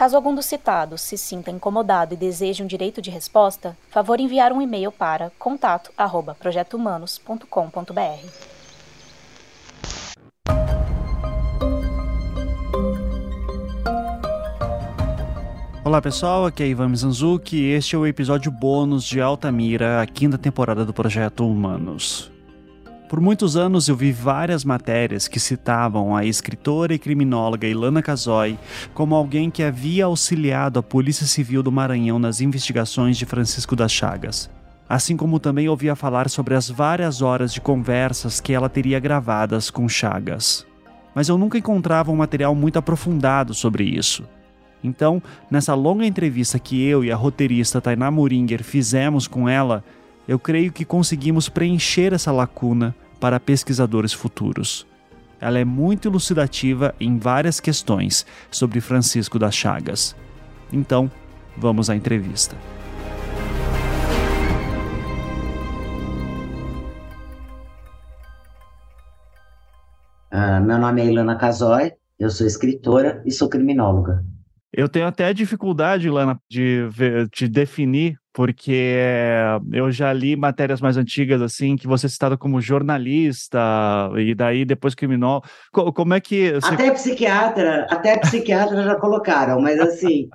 Caso algum dos citados se sinta incomodado e deseje um direito de resposta, favor enviar um e-mail para contato@projetohumanos.com.br. Olá pessoal, aqui é Ivan Mizanzuki e este é o episódio bônus de Altamira, a quinta temporada do Projeto Humanos. Por muitos anos eu vi várias matérias que citavam a escritora e criminóloga Ilana Casoy como alguém que havia auxiliado a Polícia Civil do Maranhão nas investigações de Francisco das Chagas. Assim como também ouvia falar sobre as várias horas de conversas que ela teria gravadas com Chagas. Mas eu nunca encontrava um material muito aprofundado sobre isso. Então, nessa longa entrevista que eu e a roteirista Tainá Muringer fizemos com ela, eu creio que conseguimos preencher essa lacuna para pesquisadores futuros. Ela é muito elucidativa em várias questões sobre Francisco das Chagas. Então, vamos à entrevista. Uh, meu nome é Ilana Casoy, eu sou escritora e sou criminóloga. Eu tenho até dificuldade, Lana, de, de definir, porque eu já li matérias mais antigas, assim, que você é citado como jornalista, e daí depois criminal. Como é que. Você... Até psiquiatra, até psiquiatra já colocaram, mas assim.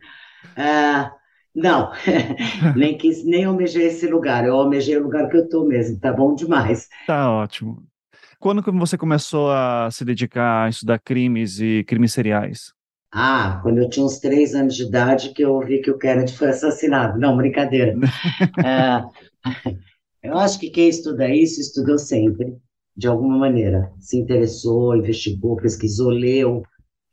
uh, não, nem quis, nem almejei esse lugar, eu almejei o lugar que eu estou mesmo, tá bom demais. Tá ótimo. Quando você começou a se dedicar a estudar crimes e crimes seriais? Ah, quando eu tinha uns três anos de idade que eu ouvi que o Kennedy foi assassinado. Não, brincadeira. é, eu acho que quem estuda isso, estudou sempre, de alguma maneira. Se interessou, investigou, pesquisou, leu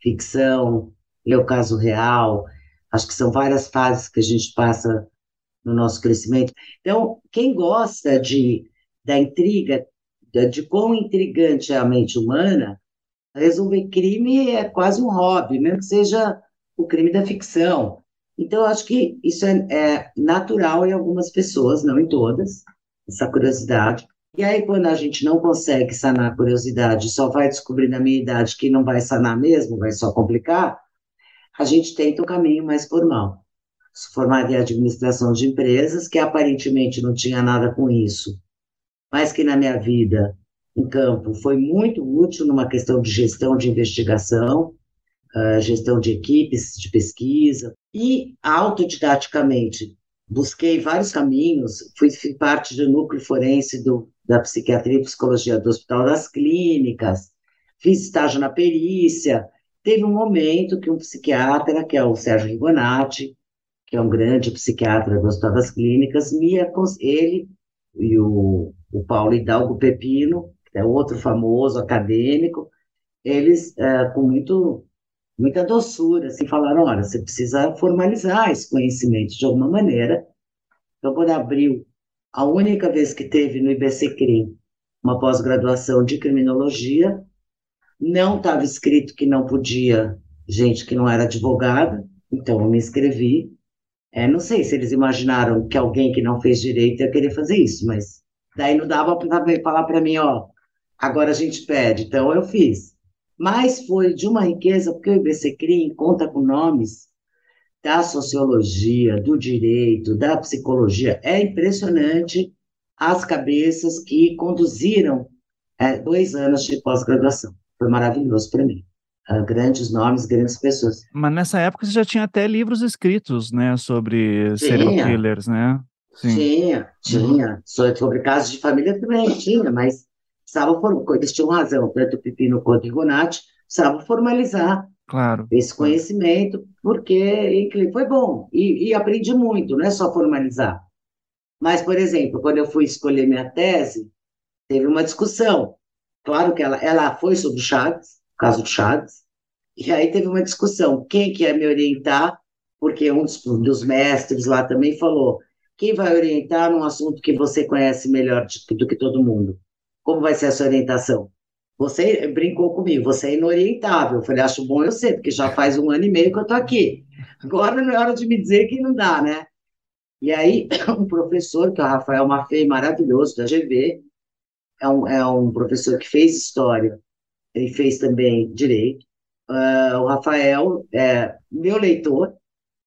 ficção, leu caso real. Acho que são várias fases que a gente passa no nosso crescimento. Então, quem gosta de, da intriga, de, de quão intrigante é a mente humana, resolver crime é quase um hobby, mesmo que seja o crime da ficção. Então, acho que isso é, é, natural em algumas pessoas, não em todas, essa curiosidade. E aí, quando a gente não consegue sanar a curiosidade, só vai descobrir na minha idade que não vai sanar mesmo, vai só complicar, a gente tenta um caminho mais formal. Se formar em administração de empresas, que aparentemente não tinha nada com isso, mas que na minha vida em campo. Foi muito útil numa questão de gestão de investigação, uh, gestão de equipes de pesquisa, e autodidaticamente busquei vários caminhos, fui, fui parte do núcleo forense do, da psiquiatria e psicologia do Hospital das Clínicas, fiz estágio na perícia, teve um momento que um psiquiatra, que é o Sérgio Rigonati, que é um grande psiquiatra do Hospital das Clínicas, me, ele e o, o Paulo Hidalgo Pepino é outro famoso acadêmico, eles, é, com muito, muita doçura, assim, falaram, olha, você precisa formalizar esse conhecimento de alguma maneira. Então, quando abriu, a única vez que teve no IBC CRIM uma pós-graduação de criminologia, não estava escrito que não podia gente que não era advogada, então eu me inscrevi. É, não sei se eles imaginaram que alguém que não fez direito ia querer fazer isso, mas daí não dava para falar para mim, ó, agora a gente pede. Então, eu fiz. Mas foi de uma riqueza, porque o IBC CRIM conta com nomes da sociologia, do direito, da psicologia. É impressionante as cabeças que conduziram é, dois anos de pós-graduação. Foi maravilhoso para mim. Uh, grandes nomes, grandes pessoas. Mas nessa época você já tinha até livros escritos, né, sobre tinha. serial killers, né? Sim. Tinha, tinha. Sobre casos de família também tinha, mas precisavam, eles tinham razão, tanto o Pepino quanto o Rigonati, precisavam formalizar claro. esse conhecimento, porque foi bom, e, e aprendi muito, não é só formalizar. Mas, por exemplo, quando eu fui escolher minha tese, teve uma discussão. Claro que ela, ela foi sobre o Chaves, o caso do Chaves, e aí teve uma discussão. Quem que ia me orientar porque um dos, dos mestres lá também falou: quem vai orientar num assunto que você conhece melhor do que todo mundo? Como vai ser essa orientação? Você brincou comigo, você é inorientável. Eu falei, acho bom eu ser, porque já faz um ano e meio que eu estou aqui. Agora não é hora de me dizer que não dá, né? E aí, um professor, que é o Rafael Maffei, maravilhoso, da GV, é um, é um professor que fez história, ele fez também direito. Uh, o Rafael é meu leitor,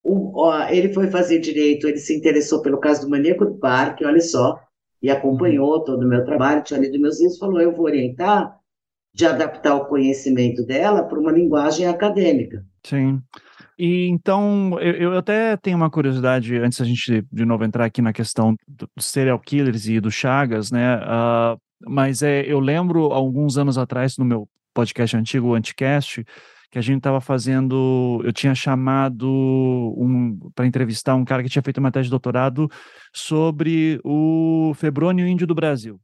o, ele foi fazer direito, ele se interessou pelo caso do maníaco do parque, olha só, e acompanhou todo o meu trabalho, tinha lido meus livros, falou, eu vou orientar de adaptar o conhecimento dela para uma linguagem acadêmica. Sim. E então, eu, eu, até tenho uma curiosidade, antes a gente de novo entrar aqui na questão dos serial killers e do Chagas, né? Uh, mas é, eu lembro alguns anos atrás, no meu podcast antigo, o Anticast, que a gente estava fazendo, eu tinha chamado um, para entrevistar um cara que tinha feito uma tese de doutorado sobre o febrônio índio do Brasil.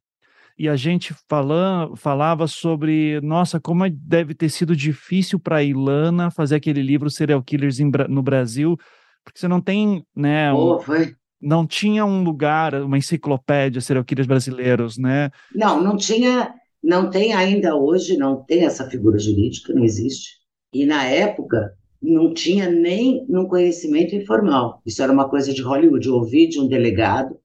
E a gente falando, falava sobre, nossa, como deve ter sido difícil para a Ilana fazer aquele livro Serial Killers em, no Brasil, porque você não tem, né? Oh, foi não tinha um lugar, uma enciclopédia serial killers brasileiros, né? Não, não tinha, não tem ainda hoje, não tem essa figura jurídica, não existe. E na época não tinha nem no conhecimento informal. Isso era uma coisa de Hollywood. Eu ouvi de um delegado,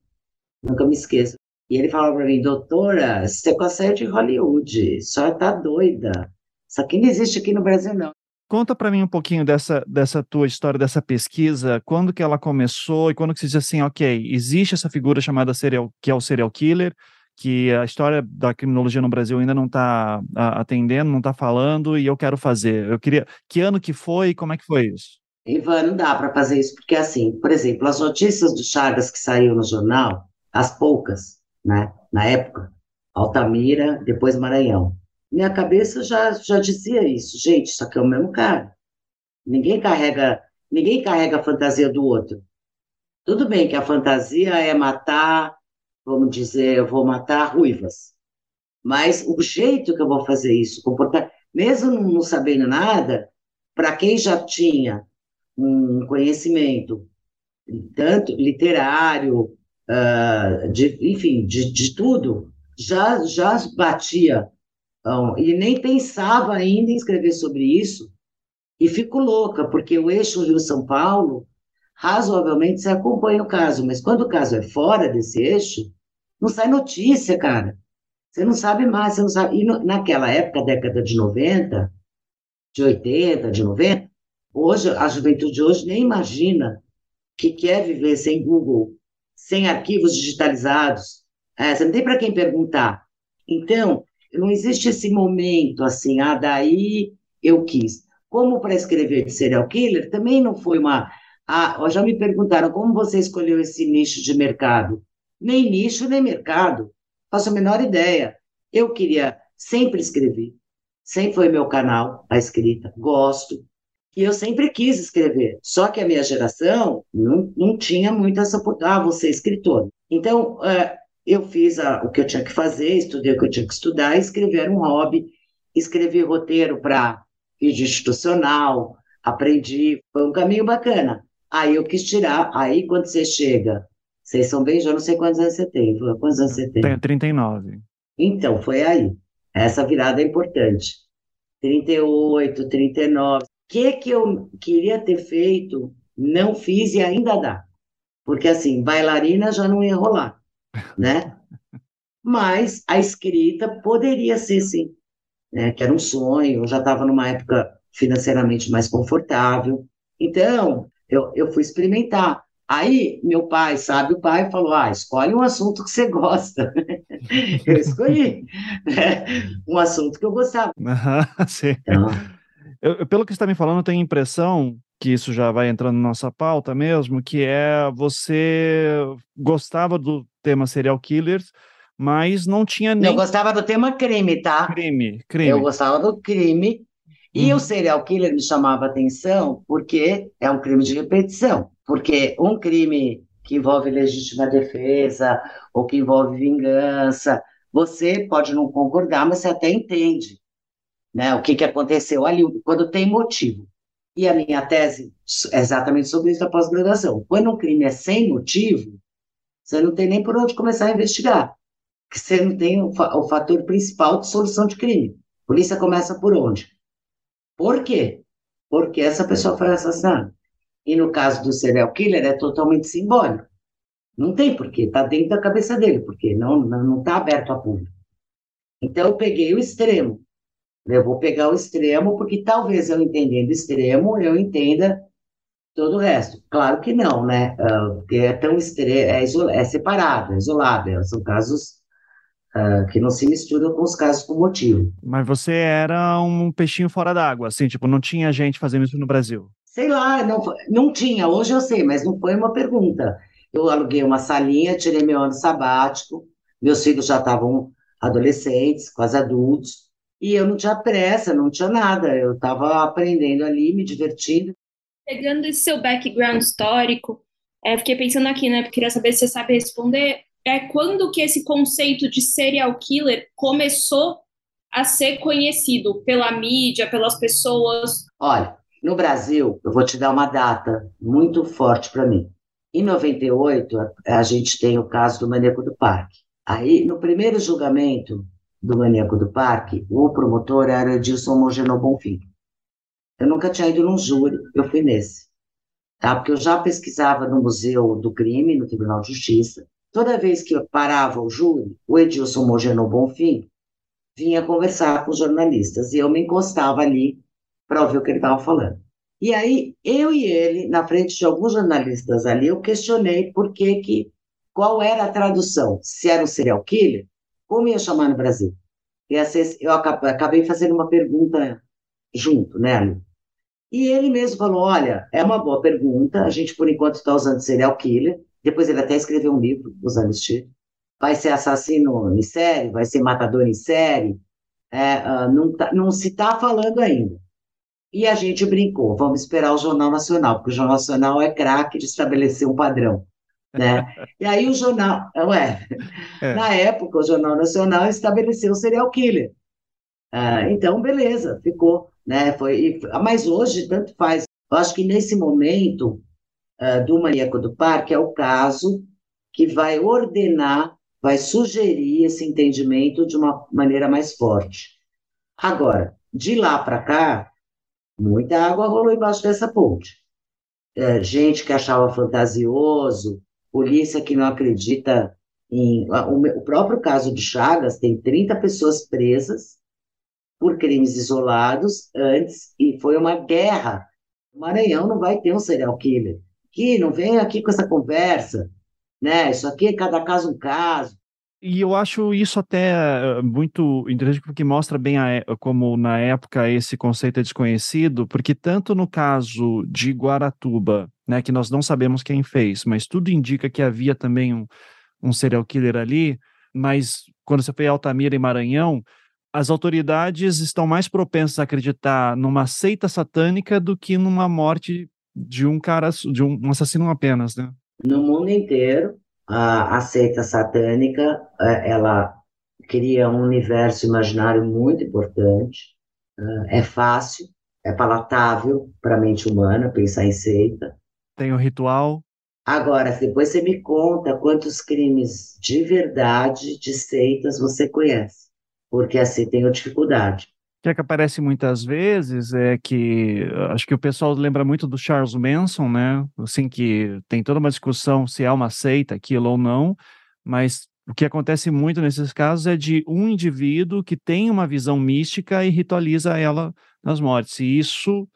nunca me esqueço. E ele falava para mim, doutora, você consegue de Hollywood, só tá doida. Isso aqui não existe aqui no Brasil, não. Conta para mim um pouquinho dessa, dessa tua história, dessa pesquisa, quando que ela começou e quando que você diz assim, ok, existe essa figura chamada serial, que é o serial killer, que a história da criminologia no Brasil ainda não está atendendo, não está falando, e eu quero fazer. Eu queria. Que ano que foi e como é que foi isso? Ivan, não dá para fazer isso, porque assim, por exemplo, as notícias do Chagas que saíram no jornal, as poucas, né, na época, Altamira, depois Maranhão. Minha cabeça já, já dizia isso, gente, isso aqui é o mesmo cara. Ninguém carrega, ninguém carrega a fantasia do outro. Tudo bem que a fantasia é matar vamos dizer, eu vou matar ruivas. Mas o jeito que eu vou fazer isso, comportar, mesmo não sabendo nada, para quem já tinha um conhecimento, tanto literário, uh, de, enfim, de, de tudo, já, já batia. Um, e nem pensava ainda em escrever sobre isso, e fico louca, porque o eixo Rio-São Paulo, razoavelmente, você acompanha o caso, mas quando o caso é fora desse eixo, não sai notícia, cara. Você não sabe mais, você não sabe. E no, naquela época, década de 90, de 80, de 90, hoje, a juventude de hoje nem imagina que quer viver sem Google, sem arquivos digitalizados. É, você não tem para quem perguntar. Então, não existe esse momento assim, ah, daí eu quis. Como para escrever de serial killer, também não foi uma. Ah, já me perguntaram como você escolheu esse nicho de mercado nem nicho, nem mercado. Faço a menor ideia. Eu queria sempre escrever. Sempre foi meu canal, a escrita. Gosto. E eu sempre quis escrever. Só que a minha geração não, não tinha muito essa. Ah, você é escritor. Então, é, eu fiz a, o que eu tinha que fazer, estudei o que eu tinha que estudar, escrever um hobby. Escrevi roteiro para vídeo institucional, aprendi. Foi um caminho bacana. Aí eu quis tirar. Aí, quando você chega vocês são bem, já não sei quantos anos você tem. Quantos anos você tem? Tenho 39. Então, foi aí. Essa virada é importante. 38, 39. O que, que eu queria ter feito, não fiz e ainda dá. Porque, assim, bailarina já não ia rolar, né? Mas a escrita poderia ser, sim. Né? Que era um sonho, eu já estava numa época financeiramente mais confortável. Então, eu, eu fui experimentar. Aí, meu pai, sabe, o pai falou: ah, escolhe um assunto que você gosta. eu escolhi né? um assunto que eu gostava. Sim. Então, eu, pelo que você está me falando, eu tenho a impressão que isso já vai entrando na nossa pauta mesmo, que é você gostava do tema serial killers, mas não tinha nem. Eu gostava do tema crime, tá? Crime, crime. Eu gostava do crime. E uhum. o serial killer me chamava atenção porque é um crime de repetição. Porque um crime que envolve legítima defesa ou que envolve vingança, você pode não concordar, mas você até entende né, o que, que aconteceu ali, quando tem motivo. E a minha tese é exatamente sobre isso da pós-graduação. Quando um crime é sem motivo, você não tem nem por onde começar a investigar. Porque você não tem o, fa o fator principal de solução de crime. A polícia começa por onde? Por quê? Porque essa pessoa foi assassinada. E no caso do serial killer é totalmente simbólico. Não tem porquê, está dentro da cabeça dele, porque não está não, não aberto a público. Então eu peguei o extremo. Eu vou pegar o extremo, porque talvez eu entendendo o extremo, eu entenda todo o resto. Claro que não, né? Uh, porque é tão extremo, é, é separado, é isolado, são casos uh, que não se misturam com os casos com motivo. Mas você era um peixinho fora d'água, assim, tipo, não tinha gente fazendo isso no Brasil? Sei lá, não, não tinha, hoje eu sei, mas não foi uma pergunta. Eu aluguei uma salinha, tirei meu ano sabático, meus filhos já estavam adolescentes, quase adultos, e eu não tinha pressa, não tinha nada, eu estava aprendendo ali, me divertindo. Pegando esse seu background histórico, é, fiquei pensando aqui, né? Queria saber se você sabe responder. É quando que esse conceito de serial killer começou a ser conhecido pela mídia, pelas pessoas? Olha, no Brasil, eu vou te dar uma data muito forte para mim. Em 98, a, gente tem o caso do Maneco do Parque. Aí, no primeiro julgamento, do Maníaco do Parque, o promotor era Edilson Mogeno Bonfim. Eu nunca tinha ido num júri, eu fui nesse. Tá? Porque eu já pesquisava no Museu do Crime, no Tribunal de Justiça. Toda vez que parava o júri, o Edilson Mogeno Bonfim vinha conversar com os jornalistas e eu me encostava ali para ouvir o que ele estava falando. E aí, eu e ele, na frente de alguns jornalistas ali, eu questionei por que que, qual era a tradução, se era um serial killer como ia chamar no Brasil? E eu acabei fazendo uma pergunta junto, né, Ali? E ele mesmo falou: olha, é uma boa pergunta, a gente por enquanto está usando serial killer, depois ele até escreveu um livro esse tipo. Vai ser assassino em série, vai ser matador em série, é, uh, não, tá, não se está falando ainda. E a gente brincou, vamos esperar o Jornal Nacional, porque o Jornal Nacional é craque de estabelecer um padrão né? E aí o jornal, ué, é. na época o Jornal Nacional estabeleceu o serial killer. Ah, então, beleza, ficou, né? Foi, mas hoje tanto faz. Eu acho que nesse momento uh, do maníaco do parque é o caso que vai ordenar, vai sugerir esse entendimento de uma maneira mais forte. Agora, de lá para cá, muita água rolou embaixo dessa ponte. É, gente que achava fantasioso, polícia que não acredita em. O próprio caso de Chagas tem 30 pessoas presas por crimes isolados antes, e foi uma guerra. O Maranhão não vai ter um serial killer. Que não vem aqui com essa conversa, né? Isso aqui é cada caso um caso. E eu acho isso até eh, muito interessante porque mostra bem a, como na época esse conceito é desconhecido, porque tanto no caso de Guaratuba, né, que nós não sabemos quem fez, mas tudo indica que havia também um, um serial killer ali, mas quando você foi Altamira e Maranhão, as autoridades estão mais propensas a acreditar numa seita satânica do que numa morte de um cara, de um, assassino apenas, né? No mundo inteiro, a, a seita satânica, é, ela cria um universo imaginário muito importante, é, é fácil, é palatável para a mente humana pensar em seita. Tem o ritual. Agora, depois você me conta quantos crimes de verdade de seitas você conhece, porque assim tenho dificuldade que, é que aparece muitas vezes é que acho que o pessoal lembra muito do Charles Manson, né? Assim que tem toda uma discussão se é uma seita aquilo ou não, mas o que acontece muito nesses casos é de um indivíduo que tem uma visão mística e ritualiza ela nas mortes. E isso,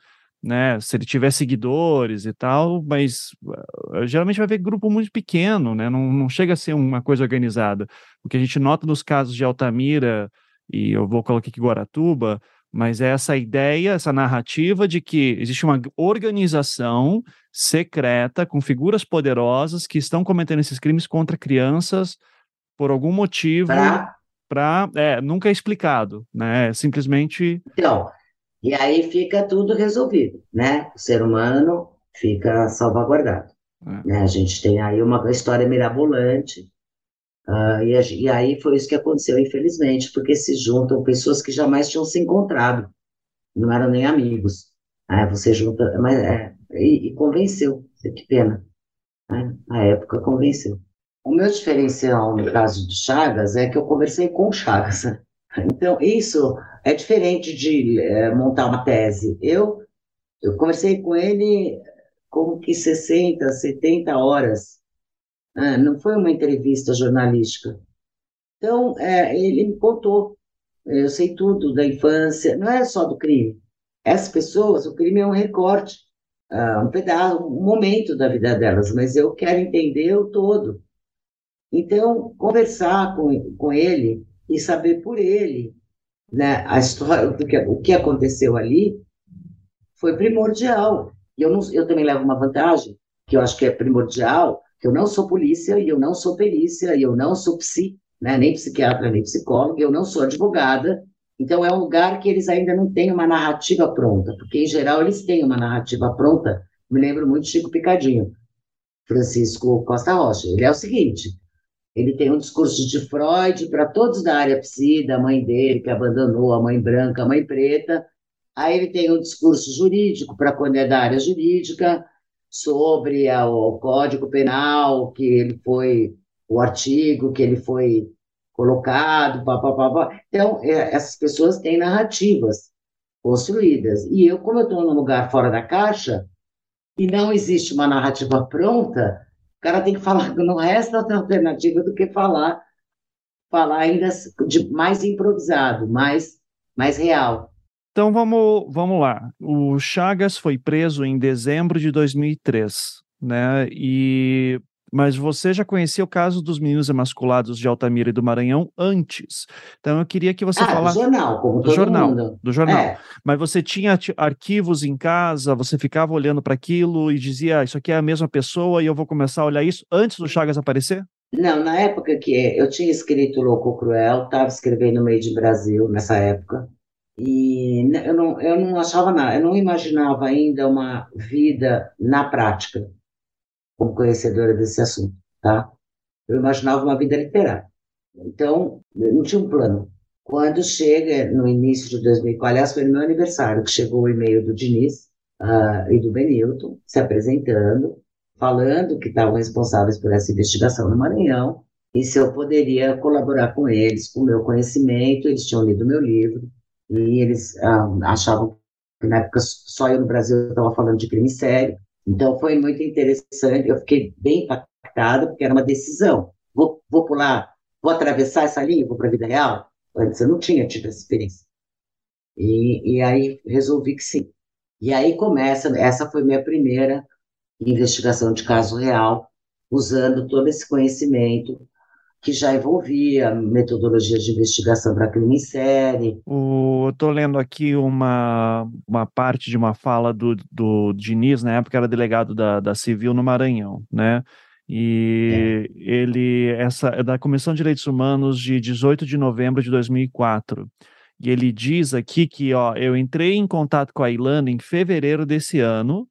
né, se ele tiver seguidores e tal, mas uh, geralmente vai ver grupo muito pequeno, né? Não, não chega a ser uma coisa organizada. O que a gente nota nos casos de Altamira, e eu vou colocar aqui Guaratuba, mas é essa ideia, essa narrativa de que existe uma organização secreta com figuras poderosas que estão cometendo esses crimes contra crianças por algum motivo para é, nunca é explicado, né? É simplesmente Então, e aí fica tudo resolvido, né? O ser humano fica salvaguardado. É. Né? A gente tem aí uma história mirabolante Uh, e, e, aí foi isso que aconteceu, infelizmente, porque se juntam pessoas que jamais tinham se encontrado, não eram nem amigos. Ah, você junta, mas é, e, e convenceu, que pena. Né? Na época convenceu. O meu diferencial no caso do Chagas é que eu conversei com o Chagas. Então, isso é diferente de é, montar uma tese. Eu, eu conversei com ele como que 60, 70 horas. Ah, não foi uma entrevista jornalística. Então, é, ele me contou. Eu sei tudo da infância, não é só do crime. Essas pessoas, o crime é um recorte, uh, um pedaço, um momento da vida delas, mas eu quero entender o todo. Então, conversar com, com ele e saber por ele né, a história, do que, o que aconteceu ali, foi primordial. E eu, não, eu também levo uma vantagem, que eu acho que é primordial, eu não sou polícia, e eu não sou perícia, e eu não sou psi, né, nem psiquiatra, nem psicóloga, eu não sou advogada, então é um lugar que eles ainda não têm uma narrativa pronta, porque em geral eles têm uma narrativa pronta, me lembro muito de Chico Picadinho, Francisco Costa Rocha, ele é o seguinte, ele tem um discurso de Freud para todos da área psi, da mãe dele, que abandonou a mãe branca, a mãe preta. Aí ele tem um discurso jurídico para quando é da área jurídica, sobre a, o Código Penal, que ele foi, o artigo que ele foi colocado, pá, pá, pá, pá. Então, é, essas pessoas têm narrativas construídas. E eu, como eu estou num lugar fora da caixa, e não existe uma narrativa pronta, o cara tem que falar, não resta outra alternativa do que falar, falar ainda de mais improvisado, mais, mais real. Então vamos, vamos lá. O Chagas foi preso em dezembro de 2003, né? E mas você já conhecia o caso dos meninos emasculados de Altamira e do Maranhão antes. Então eu queria que você ah, falasse. Do jornal, como do jornal, mundo. Do jornal. É. Mas você tinha arquivos em casa, você ficava olhando para aquilo e dizia: ah, Isso aqui é a mesma pessoa e eu vou começar a olhar isso antes do Chagas aparecer? Não, na época que eu tinha escrito Louco Cruel, estava escrevendo Made in Brasil nessa época. E eu não, eu não achava nada, eu não imaginava ainda uma vida na prática como conhecedora desse assunto, tá? Eu imaginava uma vida literária. Então, não tinha um plano. Quando chega, no início de 2004, aliás, foi no meu aniversário, que chegou o e-mail do Diniz uh, e do Benilton, se apresentando, falando que estavam responsáveis por essa investigação no Maranhão, e se eu poderia colaborar com eles, com o meu conhecimento, eles tinham lido meu livro, e eles uh, achavam que na época só eu no Brasil estava falando de crime sério, então foi muito interessante, eu fiquei bem impactada, porque era uma decisão. Vou, vou pular, vou atravessar essa linha, vou para a vida real? Antes eu não tinha tido essa experiência. E, e aí resolvi que sim. E aí começa, essa foi minha primeira investigação de caso real, usando todo esse conhecimento que já envolvia metodologias de investigação para crime em série. eu estou lendo aqui uma, uma parte de uma fala do, do Diniz, na época era delegado da, da Civil no Maranhão, né? E é. ele, essa é da Comissão de Direitos Humanos de 18 de novembro de 2004. E ele diz aqui que, ó, eu entrei em contato com a Ilana em fevereiro desse ano,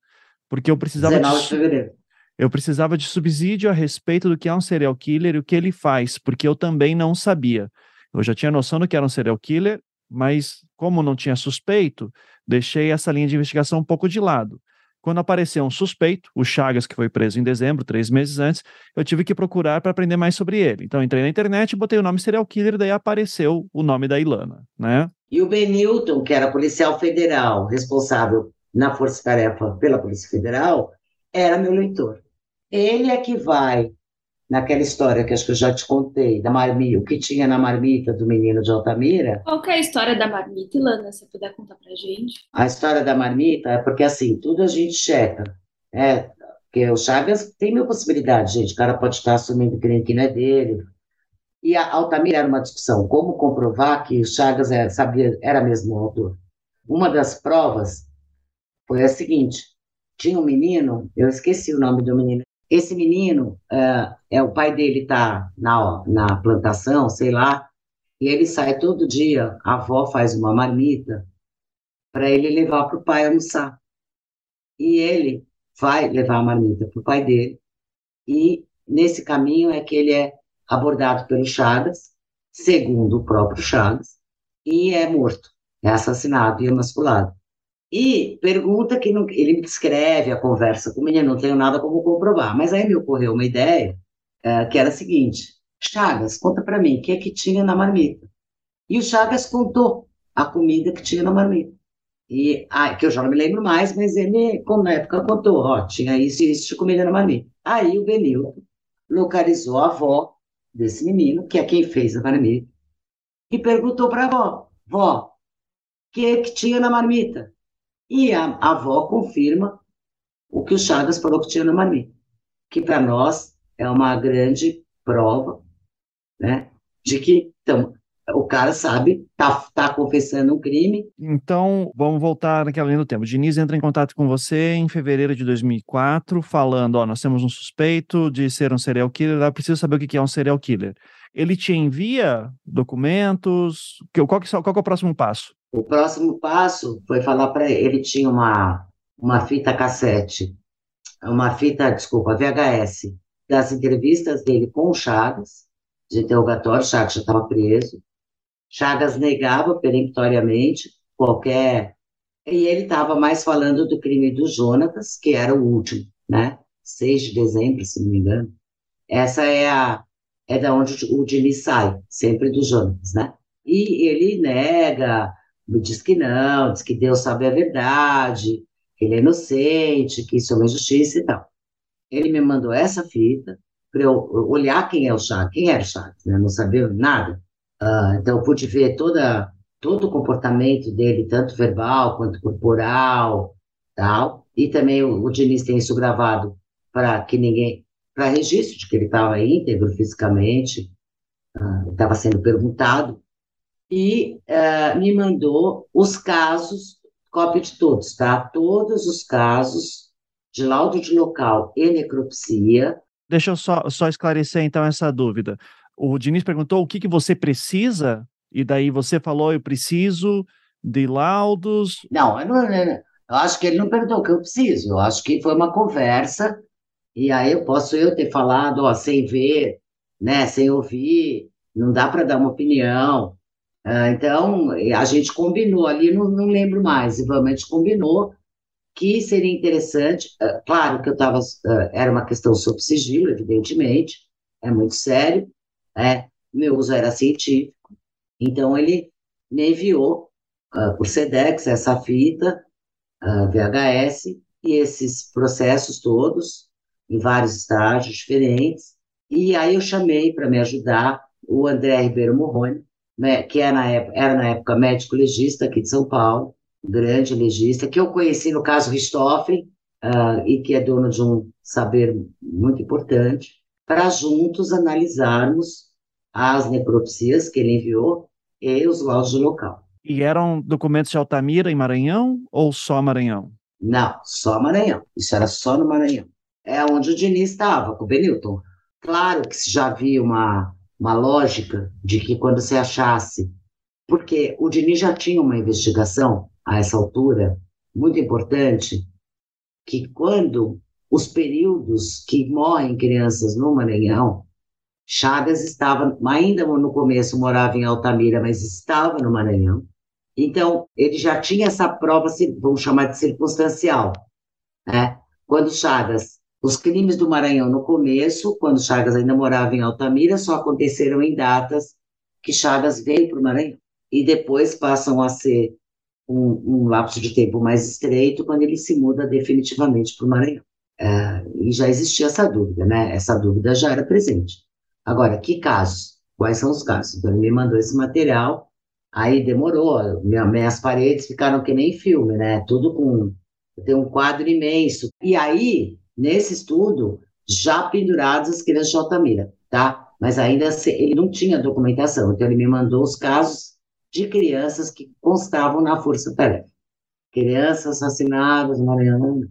porque eu precisava 19 de, de fevereiro. Eu precisava de subsídio a respeito do que é um serial killer e o que ele faz, porque eu também não sabia. Eu já tinha noção do que era um serial killer, mas como não tinha suspeito, deixei essa linha de investigação um pouco de lado. Quando apareceu um suspeito, o Chagas, que foi preso em dezembro, três meses antes, eu tive que procurar para aprender mais sobre ele. Então entrei na internet, botei o nome serial killer, daí apareceu o nome da Ilana, né? E o Benilton, que era policial federal, responsável na Força Tarefa pela Polícia Federal, era meu leitor. Ele é que vai naquela história que acho que eu já te contei, da marmita, o que tinha na marmita do menino de Altamira. Qual que é a história da marmita, Ilana, se puder contar pra gente? A história da marmita é porque, assim, tudo a gente checa. É, porque o Chagas tem mil possibilidades, gente. O cara pode estar assumindo crime que não é dele. E a Altamira era uma discussão, como comprovar que o Chagas era, sabia, era mesmo o autor. Uma das provas foi a seguinte, tinha um menino, eu esqueci o nome do menino, esse menino, é, é o pai dele está na, na plantação, sei lá, e ele sai todo dia, a avó faz uma marmita para ele levar para o pai almoçar. E ele vai levar a marmita para o pai dele, e nesse caminho é que ele é abordado pelo Chagas, segundo o próprio Chagas, e é morto, é assassinado e emasculado. E pergunta que não, ele me descreve a conversa com o menino, não tenho nada como comprovar. Mas aí me ocorreu uma ideia, é, que era a seguinte: Chagas, conta para mim, o que é que tinha na marmita? E o Chagas contou a comida que tinha na marmita. E, ah, que eu já não me lembro mais, mas ele, como na época, contou, ó, tinha isso e isso de comida na marmita. Aí o Benilton localizou a avó desse menino, que é quem fez a marmita, e perguntou para a avó, vó, o que é que tinha na marmita? E a, a avó confirma o que o Chagas falou que tinha na marmita, que para nós é uma grande prova, né, de que então, o cara sabe, tá, tá confessando um crime. Então, vamos voltar naquela linha do tempo. O Diniz entra em contato com você em fevereiro de 2004, falando, ó, nós temos um suspeito de ser um serial killer, eu preciso saber o que é um serial killer. Ele te envia documentos? Qual, que, qual que é o próximo passo? O próximo passo foi falar para ele, tinha uma, uma fita cassete, uma fita, desculpa, VHS, das entrevistas dele com o Chagas, de interrogatório, Chagas já estava preso. Chagas negava peremptoriamente qualquer. E ele estava mais falando do crime do Jonatas, que era o último, né? 6 de dezembro, se não me engano. Essa é a é da onde o Diniz sai, sempre do Jonatas, né? E ele nega, diz que não, diz que Deus sabe a verdade, que ele é inocente, que isso é uma injustiça e tal. Ele me mandou essa fita para eu olhar quem é o Chagas, quem era o Chagas, né? Não sabia nada. Uh, então, eu pude ver toda, todo o comportamento dele, tanto verbal quanto corporal, tal. E também o, o Diniz tem isso gravado para que ninguém, para registro de que ele estava íntegro fisicamente, estava uh, sendo perguntado, e uh, me mandou os casos, cópia de todos, tá? Todos os casos de laudo de local e necropsia. Deixa eu só, só esclarecer então essa dúvida o Diniz perguntou o que, que você precisa, e daí você falou, eu preciso de laudos. Não, eu, não, eu acho que ele não perguntou o que eu preciso, eu acho que foi uma conversa, e aí eu posso eu ter falado, ó, sem ver, né, sem ouvir, não dá para dar uma opinião. Uh, então, a gente combinou ali, não, não lembro mais, realmente combinou que seria interessante, uh, claro que eu estava, uh, era uma questão sob sigilo, evidentemente, é muito sério, né? Meu uso era científico. Então, ele me enviou por SEDEX essa fita ah, VHS e esses processos todos, em vários estágios diferentes. E aí eu chamei para me ajudar o André Ribeiro Morrone, né, que era na, época, era na época médico legista aqui de São Paulo, grande legista, que eu conheci no caso Richthofen, uh, e que é dono de um saber muito importante, para juntos analisarmos as necropsias que ele enviou e os laudos do local. E eram documentos de Altamira em Maranhão ou só Maranhão? Não, só Maranhão. Isso era só no Maranhão. É onde o Diniz estava, com o Benilton. Claro que se já havia uma, uma lógica de que quando se achasse, porque o Diniz já tinha uma investigação a essa altura, muito importante, que quando os períodos que morrem crianças no Maranhão, Chagas estava, ainda no começo morava em Altamira, mas estava no Maranhão. Então, ele já tinha essa prova, vamos chamar de circunstancial. Né? Quando Chagas, os crimes do Maranhão no começo, quando Chagas ainda morava em Altamira, só aconteceram em datas que Chagas veio para o Maranhão. E depois passam a ser um, um, lapso de tempo mais estreito quando ele se muda definitivamente para o Maranhão. É, e já existia essa dúvida, né? Essa dúvida já era presente. Agora, que casos? Quais são os casos? Então, ele me mandou esse material, aí demorou, minha, minhas paredes ficaram que nem filme, né? Tudo com. Tem um quadro imenso. E aí, nesse estudo, já pendurados as crianças de Altamira, tá? Mas ainda ele não tinha documentação, então ele me mandou os casos de crianças que constavam na Força Tarefa. Crianças assassinadas Maranhão.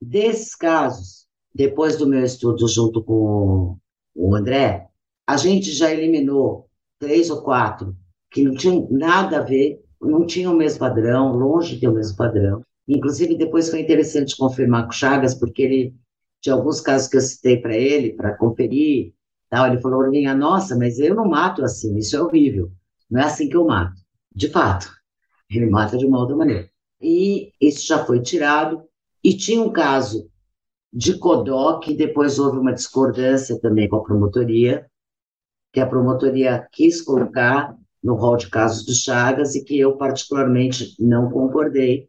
Desses casos, depois do meu estudo junto com o André, a gente já eliminou três ou quatro que não tinham nada a ver, não tinham o mesmo padrão, longe de ter o mesmo padrão. Inclusive, depois foi interessante confirmar com o Chagas, porque ele, de alguns casos que eu citei para ele, para conferir, tal, ele falou, minha nossa, mas eu não mato assim, isso é horrível. Não é assim que eu mato. De fato, ele mata de uma outra maneira. e isso já foi tirado. E tinha um caso de Codó, que depois houve uma discordância também com a promotoria, que a promotoria quis colocar no rol de casos do Chagas e que eu particularmente não concordei,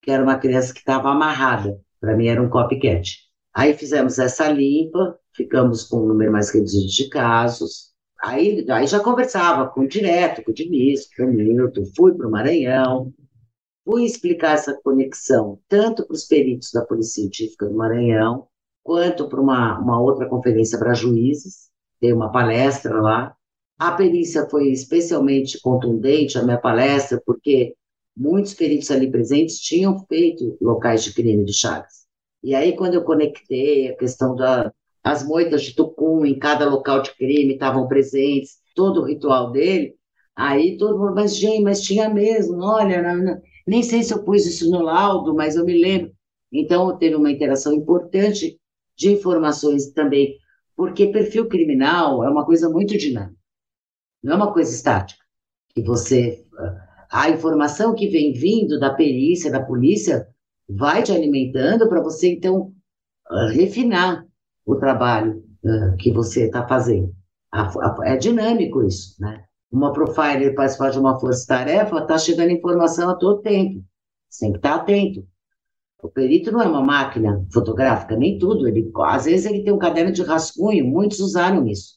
que era uma criança que estava amarrada, para mim era um copycat. Aí fizemos essa limpa, ficamos com um número mais reduzido de casos, aí, aí já conversava com direto, com o Diniz, com o Milton, fui para o Maranhão, fui explicar essa conexão tanto para os peritos da Polícia Científica do Maranhão, quanto para uma, uma outra conferência para juízes, dei uma palestra lá. A perícia foi especialmente contundente, a minha palestra, porque muitos peritos ali presentes tinham feito locais de crime de Chagas. E aí, quando eu conectei a questão das moitas de Tucum em cada local de crime estavam presentes, todo o ritual dele, aí todo mundo, mas gente, mas tinha mesmo, olha, não, não, nem sei se eu pus isso no laudo, mas eu me lembro. Então, teve uma interação importante de informações também, porque perfil criminal é uma coisa muito dinâmica, não é uma coisa estática. Que você. A informação que vem vindo da perícia, da polícia, vai te alimentando para você, então, refinar o trabalho que você está fazendo. É dinâmico isso, né? uma profiler participar de uma força-tarefa, está chegando informação a todo tempo. Você tem que estar atento. O perito não é uma máquina fotográfica, nem tudo. Ele, às vezes ele tem um caderno de rascunho, muitos usaram isso.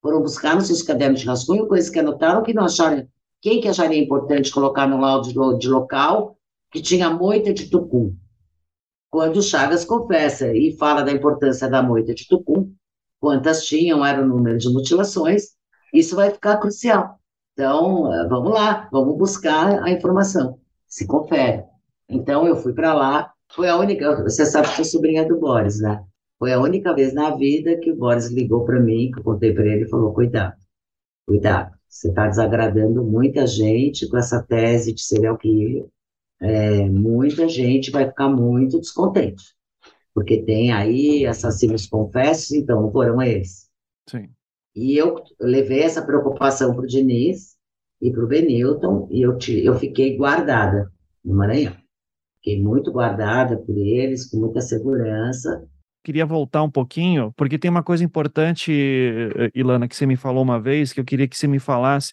Foram buscar nos seus cadernos de rascunho coisas que anotaram que não acharam. Quem que acharia importante colocar no laudo de local que tinha moita de tucum? Quando Chagas confessa e fala da importância da moita de tucum, quantas tinham, era o número de mutilações, isso vai ficar crucial. Então, eh, vamos lá, vamos buscar a informação. Se confere. Então, eu fui para lá. Foi a única. Você sabe que sou sobrinha do Boris, né? Foi a única vez na vida que o Boris ligou para mim, que eu contei para ele e falou: cuidado, cuidado. Você está desagradando muita gente com essa tese de serial killer. É, muita gente vai ficar muito descontente, porque tem aí assassinos confessos, então foram eles. Sim. E eu levei essa preocupação para o Diniz e para o Benilton, e eu, te, eu fiquei guardada no Maranhão. Fiquei muito guardada por eles, com muita segurança. Queria voltar um pouquinho, porque tem uma coisa importante, eh, Ilana, que você me falou uma vez, que eu queria que você me falasse,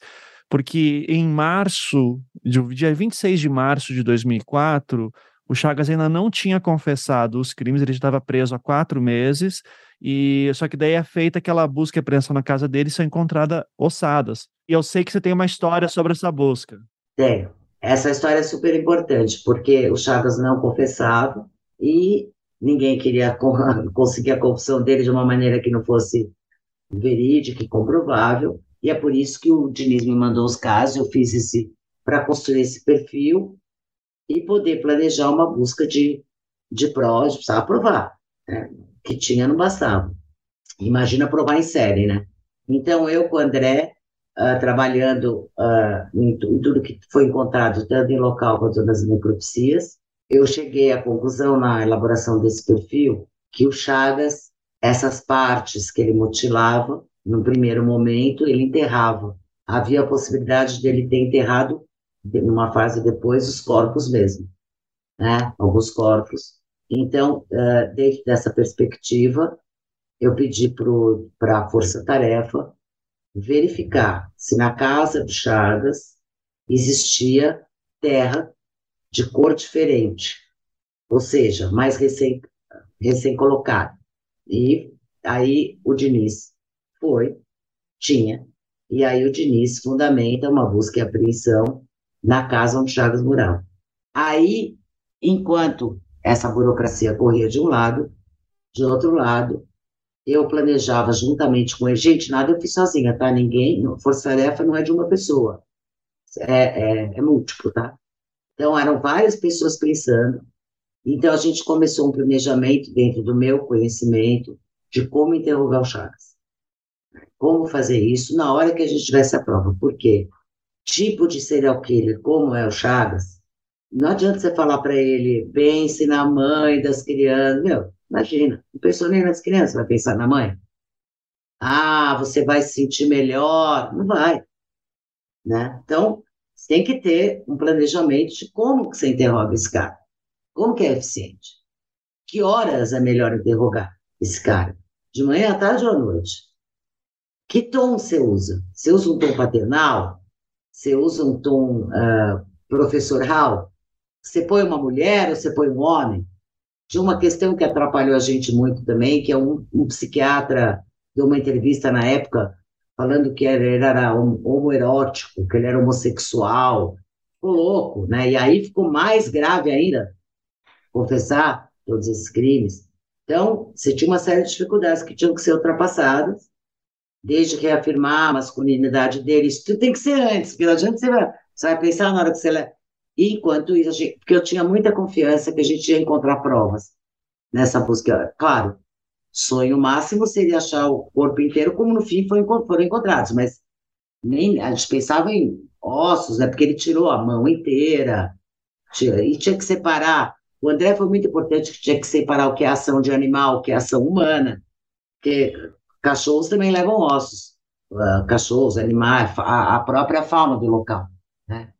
porque em março, dia 26 de março de 2004, o Chagas ainda não tinha confessado os crimes, ele estava preso há quatro meses, e só que daí é feita aquela busca e apreensão na casa dele e são encontradas ossadas. E eu sei que você tem uma história sobre essa busca. Tenho. Essa história é super importante, porque o Chagas não confessava e ninguém queria conseguir a confissão dele de uma maneira que não fosse verídica e comprovável. E é por isso que o Diniz me mandou os casos, eu fiz esse para construir esse perfil e poder planejar uma busca de, de prós, precisava provar. Né? Que tinha não bastava. Imagina provar em série, né? Então, eu com o André, uh, trabalhando uh, em, em, tudo que foi encontrado, tanto em local quanto nas necropsias, eu cheguei à conclusão na elaboração desse perfil que o Chagas, essas partes que ele mutilava, no primeiro momento, ele enterrava. Havia a possibilidade dele ter enterrado numa fase depois, os corpos mesmo, né? Alguns corpos. Então, uh, dentro dessa perspectiva, eu pedi para a Força Tarefa verificar se na casa de Chagas existia terra de cor diferente, ou seja, mais recém, recém colocada. E aí o Diniz foi, tinha, e aí o Diniz fundamenta uma busca e apreensão na casa onde Chagas morava. Aí, enquanto essa burocracia corria de um lado, de outro lado, eu planejava juntamente com ele. Gente, nada eu fiz sozinha, tá? Ninguém, força-tarefa não é de uma pessoa, é, é, é múltiplo, tá? Então, eram várias pessoas pensando. Então, a gente começou um planejamento dentro do meu conhecimento de como interrogar o Chagas. Como fazer isso na hora que a gente tivesse a prova. Por quê? tipo de serial killer, como é o Chagas, não adianta você falar para ele, pense na mãe das crianças. Meu, imagina, não pensou nem nas crianças, vai pensar na mãe. Ah, você vai se sentir melhor. Não vai. Né? Então, Você tem que ter um planejamento de como que você interroga esse cara. Como que é eficiente? Que horas é melhor interrogar esse cara? De manhã, à tarde ou à noite? Que tom você usa? Você usa um tom paternal? Você usa um tom uh, professoral? Você põe uma mulher ou você põe um homem? De uma questão que atrapalhou a gente muito também, que é um, um psiquiatra deu uma entrevista na época falando que ele era homoerótico, que ele era homossexual. Ficou louco, né? E aí ficou mais grave ainda confessar todos esses crimes. Então, você tinha uma série de dificuldades que tinham que ser ultrapassadas, desde reafirmar a masculinidade dele. Isso tudo tem que ser antes, porque não adianta você vai, você vai pensar na hora que você... lê. enquanto isso, gente, porque eu tinha muita confiança que a gente ia encontrar provas nessa busca. Claro, sonho máximo seria achar o corpo inteiro, como no fim foram encontrados, mas nem a gente pensava em ossos, né? Porque ele tirou a mão inteira, e tinha que separar o André foi muito importante que tinha que separar o que é ação de animal, o que é ação humana, porque cachorros também levam ossos, uh, cachorros, animais, a, a, própria fauna do local. Né?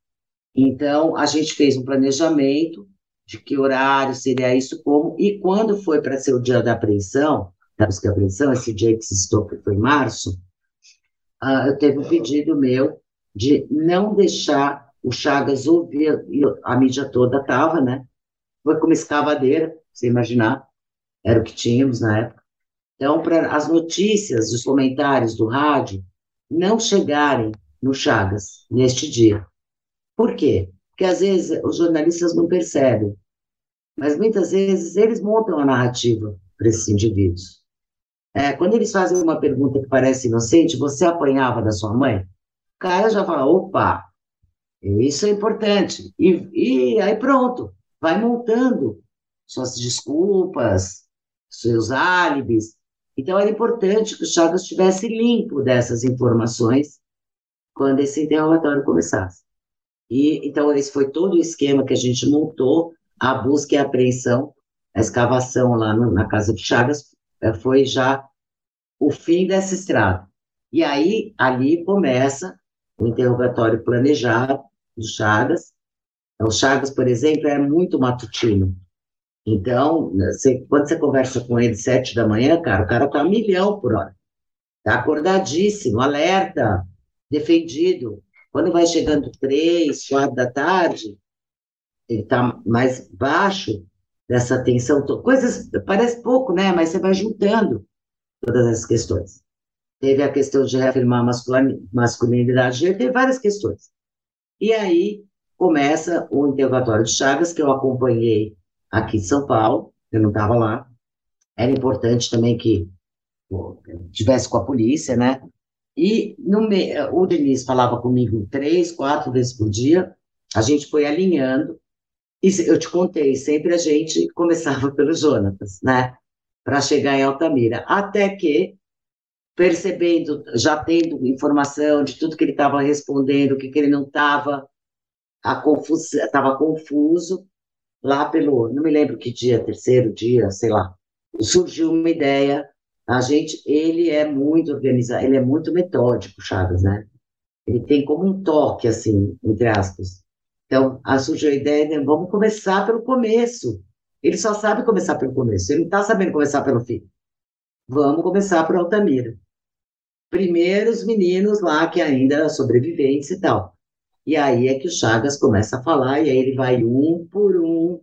Então, a gente fez um planejamento de que horário seria isso, como, e quando foi para ser o dia da apreensão, da busca apreensão, esse dia que se citou que foi em março, uh, eu teve um pedido meu de não deixar o Chagas ouvir, a mídia toda estava, né? foi como escavadeira, você imaginar, era o que tínhamos na época. Então, para as notícias, os comentários do rádio não chegarem no Chagas neste dia. Por quê? Porque às vezes os jornalistas não percebem, mas muitas vezes eles montam a narrativa para esses indivíduos. É, quando eles fazem uma pergunta que parece inocente, você apanhava da sua mãe? O cara já fala, opa, isso é importante. E, e aí pronto vai montando suas desculpas, seus álibis. Então, era importante que o Chagas estivesse limpo dessas informações quando esse interrogatório começasse. E, então, esse foi todo o esquema que a gente montou, a busca e a apreensão, a escavação lá no, na casa de Chagas, eh, foi já o fim dessa estrada. E aí, ali começa o interrogatório planejado do Chagas, o Chagas, por exemplo, é muito matutino. Então, você, quando você conversa com ele sete da manhã, cara, o cara tá a milhão por hora. Tá acordadíssimo, alerta, defendido. Quando vai chegando três, quatro da tarde, ele tá mais baixo dessa tensão. Coisas, parece pouco, né? Mas você vai juntando todas essas questões. Teve a questão de reafirmar a masculinidade, teve várias questões. E aí, começa o interrogatório de Chagas, que eu acompanhei aqui em São Paulo, eu não estava lá. Era importante também que tivesse com a polícia, né? E no me... o Denise falava comigo três, quatro vezes por dia, a gente foi alinhando, e eu te contei, sempre a gente começava pelo Jonatas, né? Para chegar em Altamira, até que, percebendo, já tendo informação de tudo que ele estava respondendo, o que, que ele não estava, estava confuso lá pelo, não me lembro que dia, terceiro dia, sei lá. Surgiu uma ideia, a gente, ele é muito organizado, ele é muito metódico, Chagas, né? Ele tem como um toque, assim, entre aspas. Então, a surgiu a ideia de vamos começar pelo começo. Ele só sabe começar pelo começo, ele não está sabendo começar pelo fim. Vamos começar por Altamira. Primeiro, os meninos lá que ainda sobreviventes e tal. E aí é que o Chagas começa a falar, e aí ele vai um por um,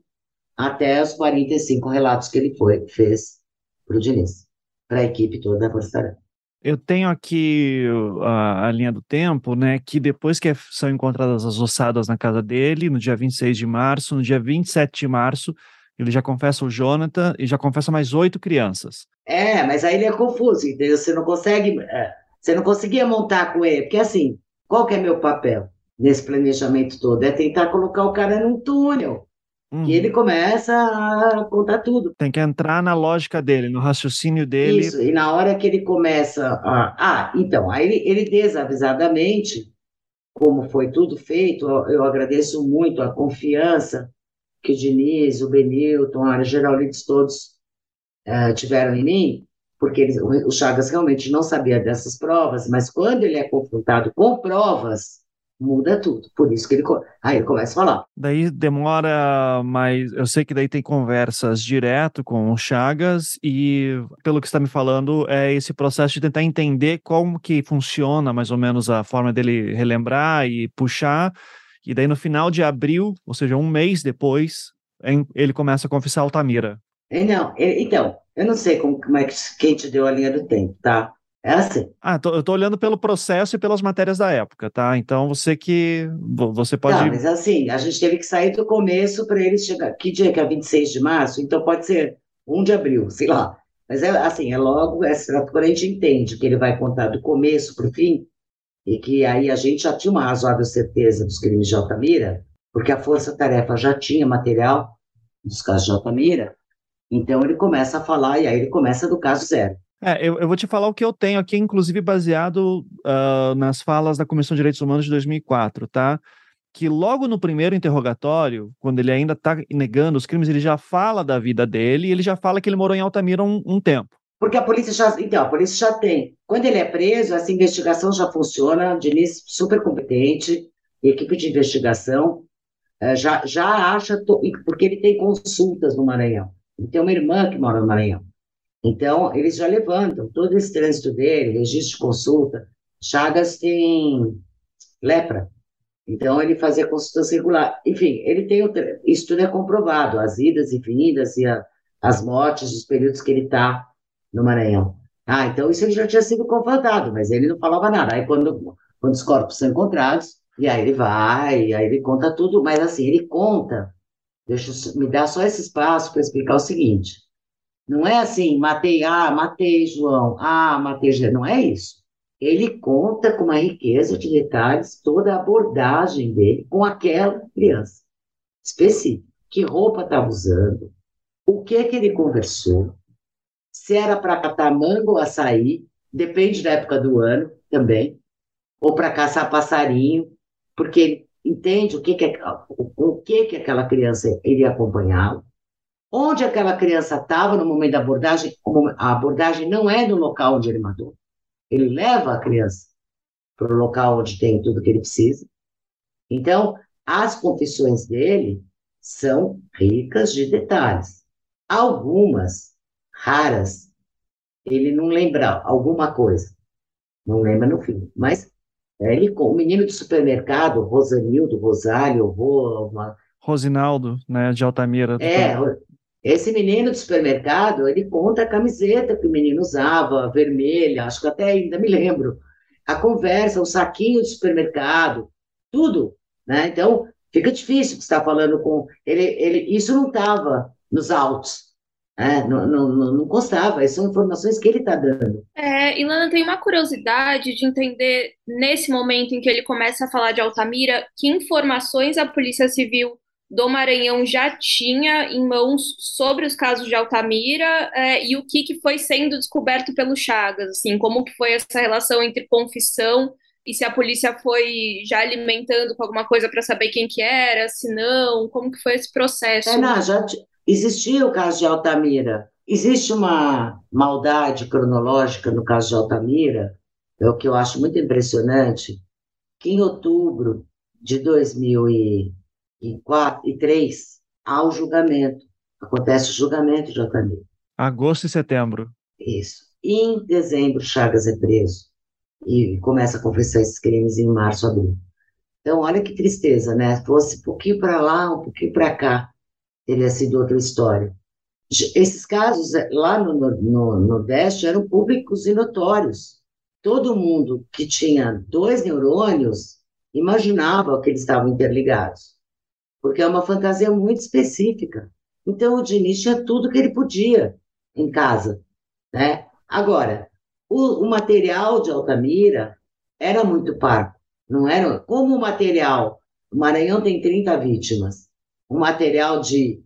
até os 45 relatos que ele foi, fez para o Diniz, para a equipe toda da Força. Eu tenho aqui a, a, linha do tempo, né? Que depois que são encontradas as ossadas na casa dele, no dia 26 de março, no dia 27 de março, ele já confessa o Jonathan e já confessa mais oito crianças. É, mas aí ele é confuso, entendeu? Você não consegue. É, você não conseguia montar com ele, porque assim, qual que é meu papel? Nesse planejamento todo, é tentar colocar o cara num túnel. Uhum. E ele começa a contar tudo. Tem que entrar na lógica dele, no raciocínio dele. Isso, e na hora que ele começa a. Ah, então, aí ele, ele desavisadamente, como foi tudo feito, eu, eu agradeço muito a confiança que o Diniz, o Benilton, a Geraldites todos uh, tiveram em mim, porque eles, o Chagas realmente não sabia dessas provas, mas quando ele é confrontado com provas, muda tudo. Por isso que ele, aí ele começa a falar. Daí demora mais. Eu sei que daí tem conversas direto com o Chagas, e pelo que está me falando, é esse processo de tentar entender como que funciona mais ou menos a forma dele relembrar e puxar. E daí no final de abril, ou seja, um mês depois, ele começa a confessar Altamira. É, não, então, eu não sei como, como é que quem te deu a linha do tempo, tá? É assim. Ah, tô, eu tô olhando pelo processo e pelas matérias da época, tá? Então você que. Você pode. Não, mas assim, a gente teve que sair do começo para eles chegar. Que dia que é 26 de março? Então pode ser 1 de abril, sei lá. Mas é assim, é logo, é, quando a gente entende que ele vai contar do começo para o fim, e que aí a gente já tinha uma razoável certeza dos crimes de Altamira, porque a Força Tarefa já tinha material dos casos de Altamira, então ele começa a falar, e aí ele começa do caso zero. É, eu, eu, vou te falar o que eu tenho aqui, inclusive baseado uh, nas falas da Comissão de Direitos Humanos de 2004, tá? Que logo no primeiro interrogatório, quando ele ainda está negando os crimes, ele já fala da vida dele e ele já fala que ele morou em Altamira um, um tempo. Porque a polícia já, então, a polícia já tem. Quando ele é preso, essa investigação já funciona, Diniz super competente, equipe de investigação uh, já, já acha, porque ele tem consultas no Maranhão. Ele tem uma irmã que mora no Maranhão. Então, eles já levantam todo esse trânsito dele, registro de consulta. Chagas tem lepra, então ele fazia consulta regular. Enfim, ele tem, isso tudo é comprovado, as idas e vindas e a, as mortes, os períodos que ele está no Maranhão. Ah, então isso ele já tinha sido confrontado, mas ele não falava nada. Aí quando, quando os corpos são encontrados, e aí ele vai, aí ele conta tudo, mas assim, ele conta, deixa me dá só esse espaço para explicar o seguinte. Não é assim, matei, ah, matei João, ah, matei José, não é isso. Ele conta com uma riqueza de detalhes toda a abordagem dele com aquela criança específica. Que roupa estava usando, o que que ele conversou, se era para catar mango ou açaí, depende da época do ano também, ou para caçar passarinho, porque ele entende o que que, o, o que, que aquela criança iria acompanhá-lo onde aquela criança estava no momento da abordagem, a abordagem não é no local onde ele matou. Ele leva a criança para o local onde tem tudo que ele precisa. Então, as confissões dele são ricas de detalhes. Algumas, raras, ele não lembra alguma coisa. Não lembra no fim. Mas ele, o menino do supermercado, Rosanildo, Rosário, Ro, uma... Rosinaldo, né, de Altamira. É, esse menino do supermercado, ele conta a camiseta que o menino usava, vermelha, acho que até ainda me lembro. A conversa, o saquinho do supermercado, tudo, né? Então, fica difícil estar falando com ele, ele isso não estava nos autos, não, não, não, não constava, são informações que ele está dando. É, Ilana, tem uma curiosidade de entender, nesse momento em que ele começa a falar de Altamira, que informações a Polícia Civil do Maranhão já tinha em mãos sobre os casos de Altamira é, e o que, que foi sendo descoberto pelo Chagas, assim, como que foi essa relação entre confissão e se a polícia foi já alimentando com alguma coisa para saber quem que era, se não, como que foi esse processo? É, não, já existia o caso de Altamira. Existe uma maldade cronológica no caso de Altamira, é o que eu acho muito impressionante, que em outubro de 2000 e e, quatro, e três, há o julgamento. Acontece o julgamento de Altamira. Agosto e setembro. Isso. Em dezembro, Chagas é preso e começa a confessar esses crimes em março, abril. Então, olha que tristeza, né? Fosse um pouquinho para lá, um pouquinho para cá, teria sido outra história. Esses casos eh, lá no, no, no Nordeste eram públicos e notórios. Todo mundo que tinha dois neurônios imaginava que eles estavam interligados porque é uma fantasia muito específica. Então, o Diniz tinha tudo que ele podia em casa. Né? Agora, o, o material de Altamira era muito parco. Não era, como o material, o Maranhão tem 30 vítimas, o material de,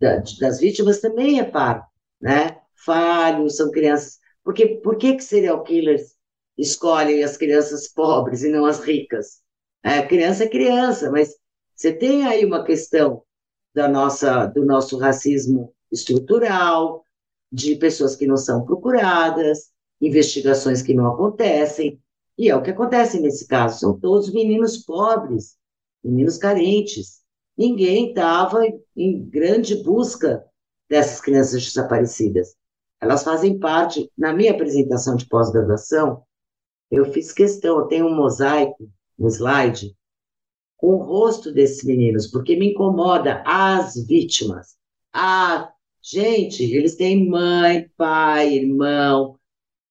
de das vítimas também é parco, né? Falhos, são crianças. Porque, por que, que serial killers escolhem as crianças pobres e não as ricas? É, criança é criança, mas você tem aí uma questão da nossa, do nosso racismo estrutural, de pessoas que não são procuradas, investigações que não acontecem. E é o que acontece nesse caso, são todos meninos pobres, meninos carentes. Ninguém estava em grande busca dessas crianças desaparecidas. Elas fazem parte, na minha apresentação de pós-graduação, eu fiz questão, eu tenho um mosaico, um slide, o rosto desses meninos, porque me incomoda as vítimas. Ah, gente, eles têm mãe, pai, irmão,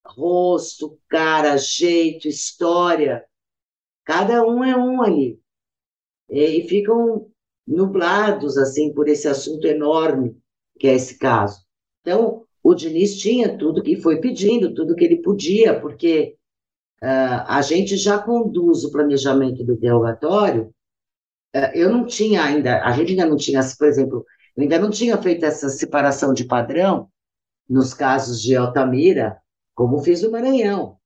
rosto, cara, jeito, história. Cada um é um ali. E ficam nublados, assim, por esse assunto enorme que é esse caso. Então, o Diniz tinha tudo que foi pedindo, tudo que ele podia, porque uh, a gente já conduz o planejamento do interrogatório. Uh, eu não tinha ainda, a gente ainda não tinha, por exemplo, eu ainda não tinha feito essa separação de padrão nos casos de Altamira, como fiz no Maranhão.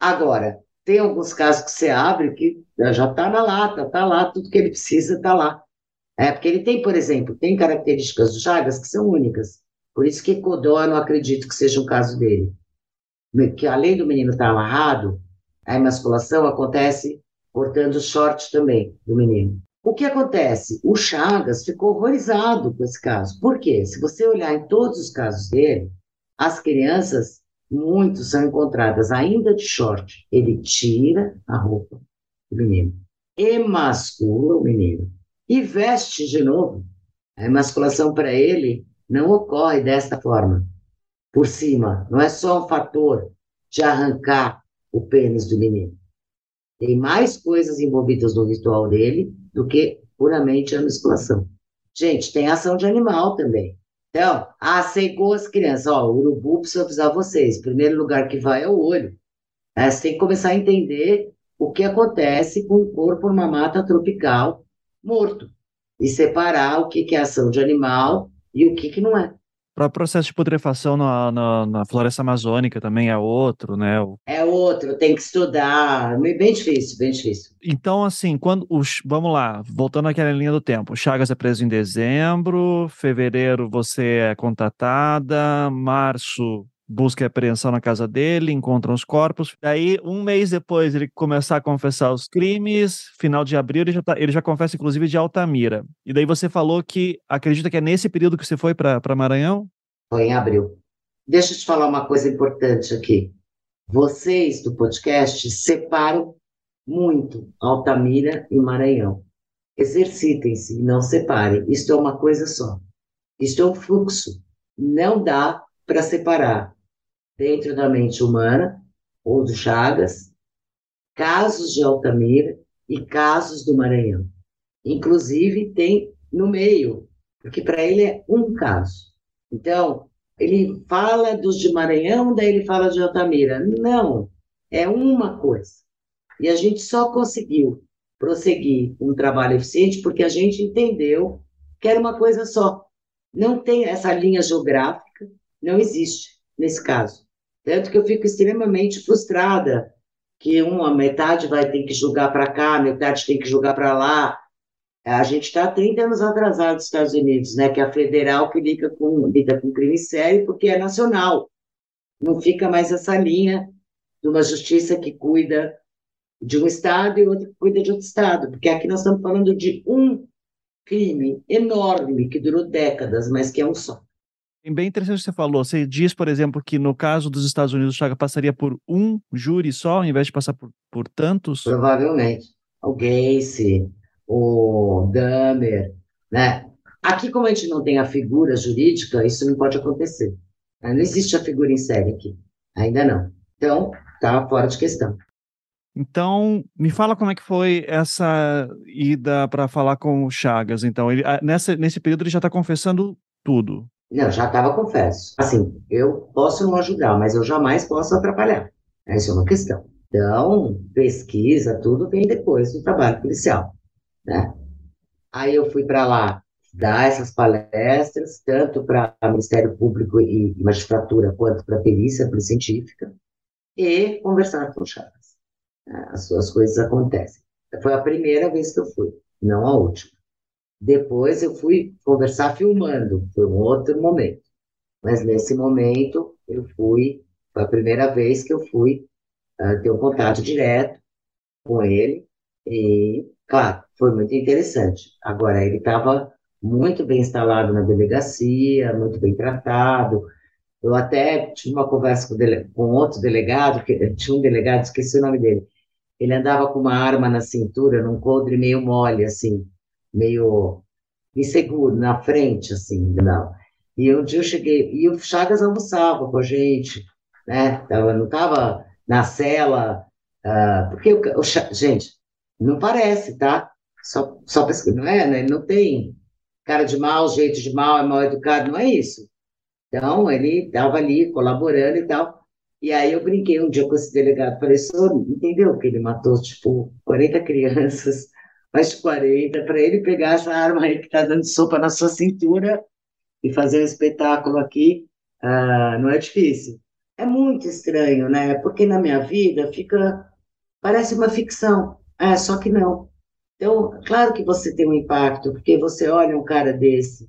Agora, tem alguns casos que você abre que já está na lata, está lá, tudo que ele precisa está lá. É, porque ele tem, por exemplo, tem características do Chagas que são únicas. Por isso que Codó eu não acredito que seja um caso dele. Que além do menino estar amarrado, a emasculação acontece cortando o short também do menino. O que acontece? O Chagas ficou horrorizado com esse caso. Por quê? Se você olhar em todos os casos dele, as crianças, muitos são encontradas ainda de short. Ele tira a roupa do menino, emascula o menino e veste de novo. A emasculação para ele não ocorre desta forma, por cima. Não é só um fator de arrancar o pênis do menino. Tem mais coisas envolvidas no ritual dele do que puramente a musculação. Gente, tem ação de animal também. Então, ah, cegou as crianças. Ó, o urubu precisa avisar vocês. O primeiro lugar que vai é o olho. É, você tem que começar a entender o que acontece com o corpo numa mata tropical morto. E separar o que, que é ação de animal e o que, que não é. O próprio processo de putrefação na, na, na, floresta amazônica também é outro, né? É outro, tem que estudar. Bem difícil, bem difícil. Então, assim, quando os. Vamos lá, voltando àquela linha do tempo. O Chagas é preso em dezembro, fevereiro você é contatada, março busca e apreensão na casa dele, encontram os corpos. Daí, um mês depois, ele começar a confessar os crimes. Final de abril, ele já, tá, ele já confessa, inclusive, de Altamira. E daí você falou que acredita que é nesse período que você foi para Maranhão? Foi em abril. Deixa eu te falar uma coisa importante aqui. Vocês do podcast separam muito Altamira e Maranhão. Exercitem-se não separem. Isto é uma coisa só. Isto é um fluxo. Não dá para separar dentro da mente humana, ou do Chagas, casos de Altamira e casos do Maranhão. Inclusive, tem no meio, porque para ele é um caso. Então, ele fala dos de Maranhão, daí ele fala de Altamira. Não, é uma coisa. E a gente só conseguiu prosseguir um trabalho eficiente porque a gente entendeu que era uma coisa só. Não tem essa linha geográfica, não existe nesse caso. Tanto que eu fico extremamente frustrada que uma metade vai ter que julgar para cá, metade tem que julgar para lá. A gente está 30 anos atrasado dos Estados Unidos, né? Que é a federal que lida com, lida com crime sério porque é nacional. Não fica mais essa linha de uma justiça que cuida de um estado e outra que cuida de outro estado, porque aqui nós estamos falando de um crime enorme que durou décadas, mas que é um só. Bem interessante o que você falou. Você diz, por exemplo, que no caso dos Estados Unidos, o Chaga passaria por um júri só, ao invés de passar por, por tantos? Provavelmente. O Gacy, o Dahmer, né? Aqui, como a gente não tem a figura jurídica, isso não pode acontecer. Não existe a figura em série aqui. Ainda não. Então, tá fora de questão. Então, me fala como é que foi essa ida para falar com o Chagas. Então, ele, nessa, nesse período ele já está confessando tudo. Não, já estava confesso. Assim, eu posso não ajudar, mas eu jamais posso atrapalhar. Essa é uma questão. Então, pesquisa, tudo vem depois do trabalho policial, né? Aí eu fui para lá dar essas palestras, tanto para Ministério Público e Magistratura, quanto para perícia, para científica, e conversar com o Chagas. As suas coisas acontecem. Foi a primeira vez que eu fui, não a última. Depois eu fui conversar filmando, foi um outro momento. Mas nesse momento eu fui, foi a primeira vez que eu fui uh, ter um contato direto com ele. E, claro, foi muito interessante. Agora, ele estava muito bem instalado na delegacia, muito bem tratado. Eu até tive uma conversa com, dele, com outro delegado, que tinha um delegado, esqueci o nome dele. Ele andava com uma arma na cintura, num coldre meio mole, assim, meio inseguro, na frente, assim, não. E um dia eu cheguei, e o Chagas almoçava com a gente, né? Tava, não estava na cela, uh, porque, o, o, gente, não parece, tá? Só, só não é, né? Não tem cara de mal, jeito de mal, é mal educado, não é isso. Então, ele estava ali colaborando e tal. E aí eu brinquei um dia com esse delegado, falei, senhor, entendeu que ele matou, tipo, 40 crianças, de 40, para ele pegar essa arma aí que está dando sopa na sua cintura e fazer um espetáculo aqui, uh, não é difícil. É muito estranho, né? Porque na minha vida fica, parece uma ficção, é, só que não. Então, claro que você tem um impacto, porque você olha um cara desse,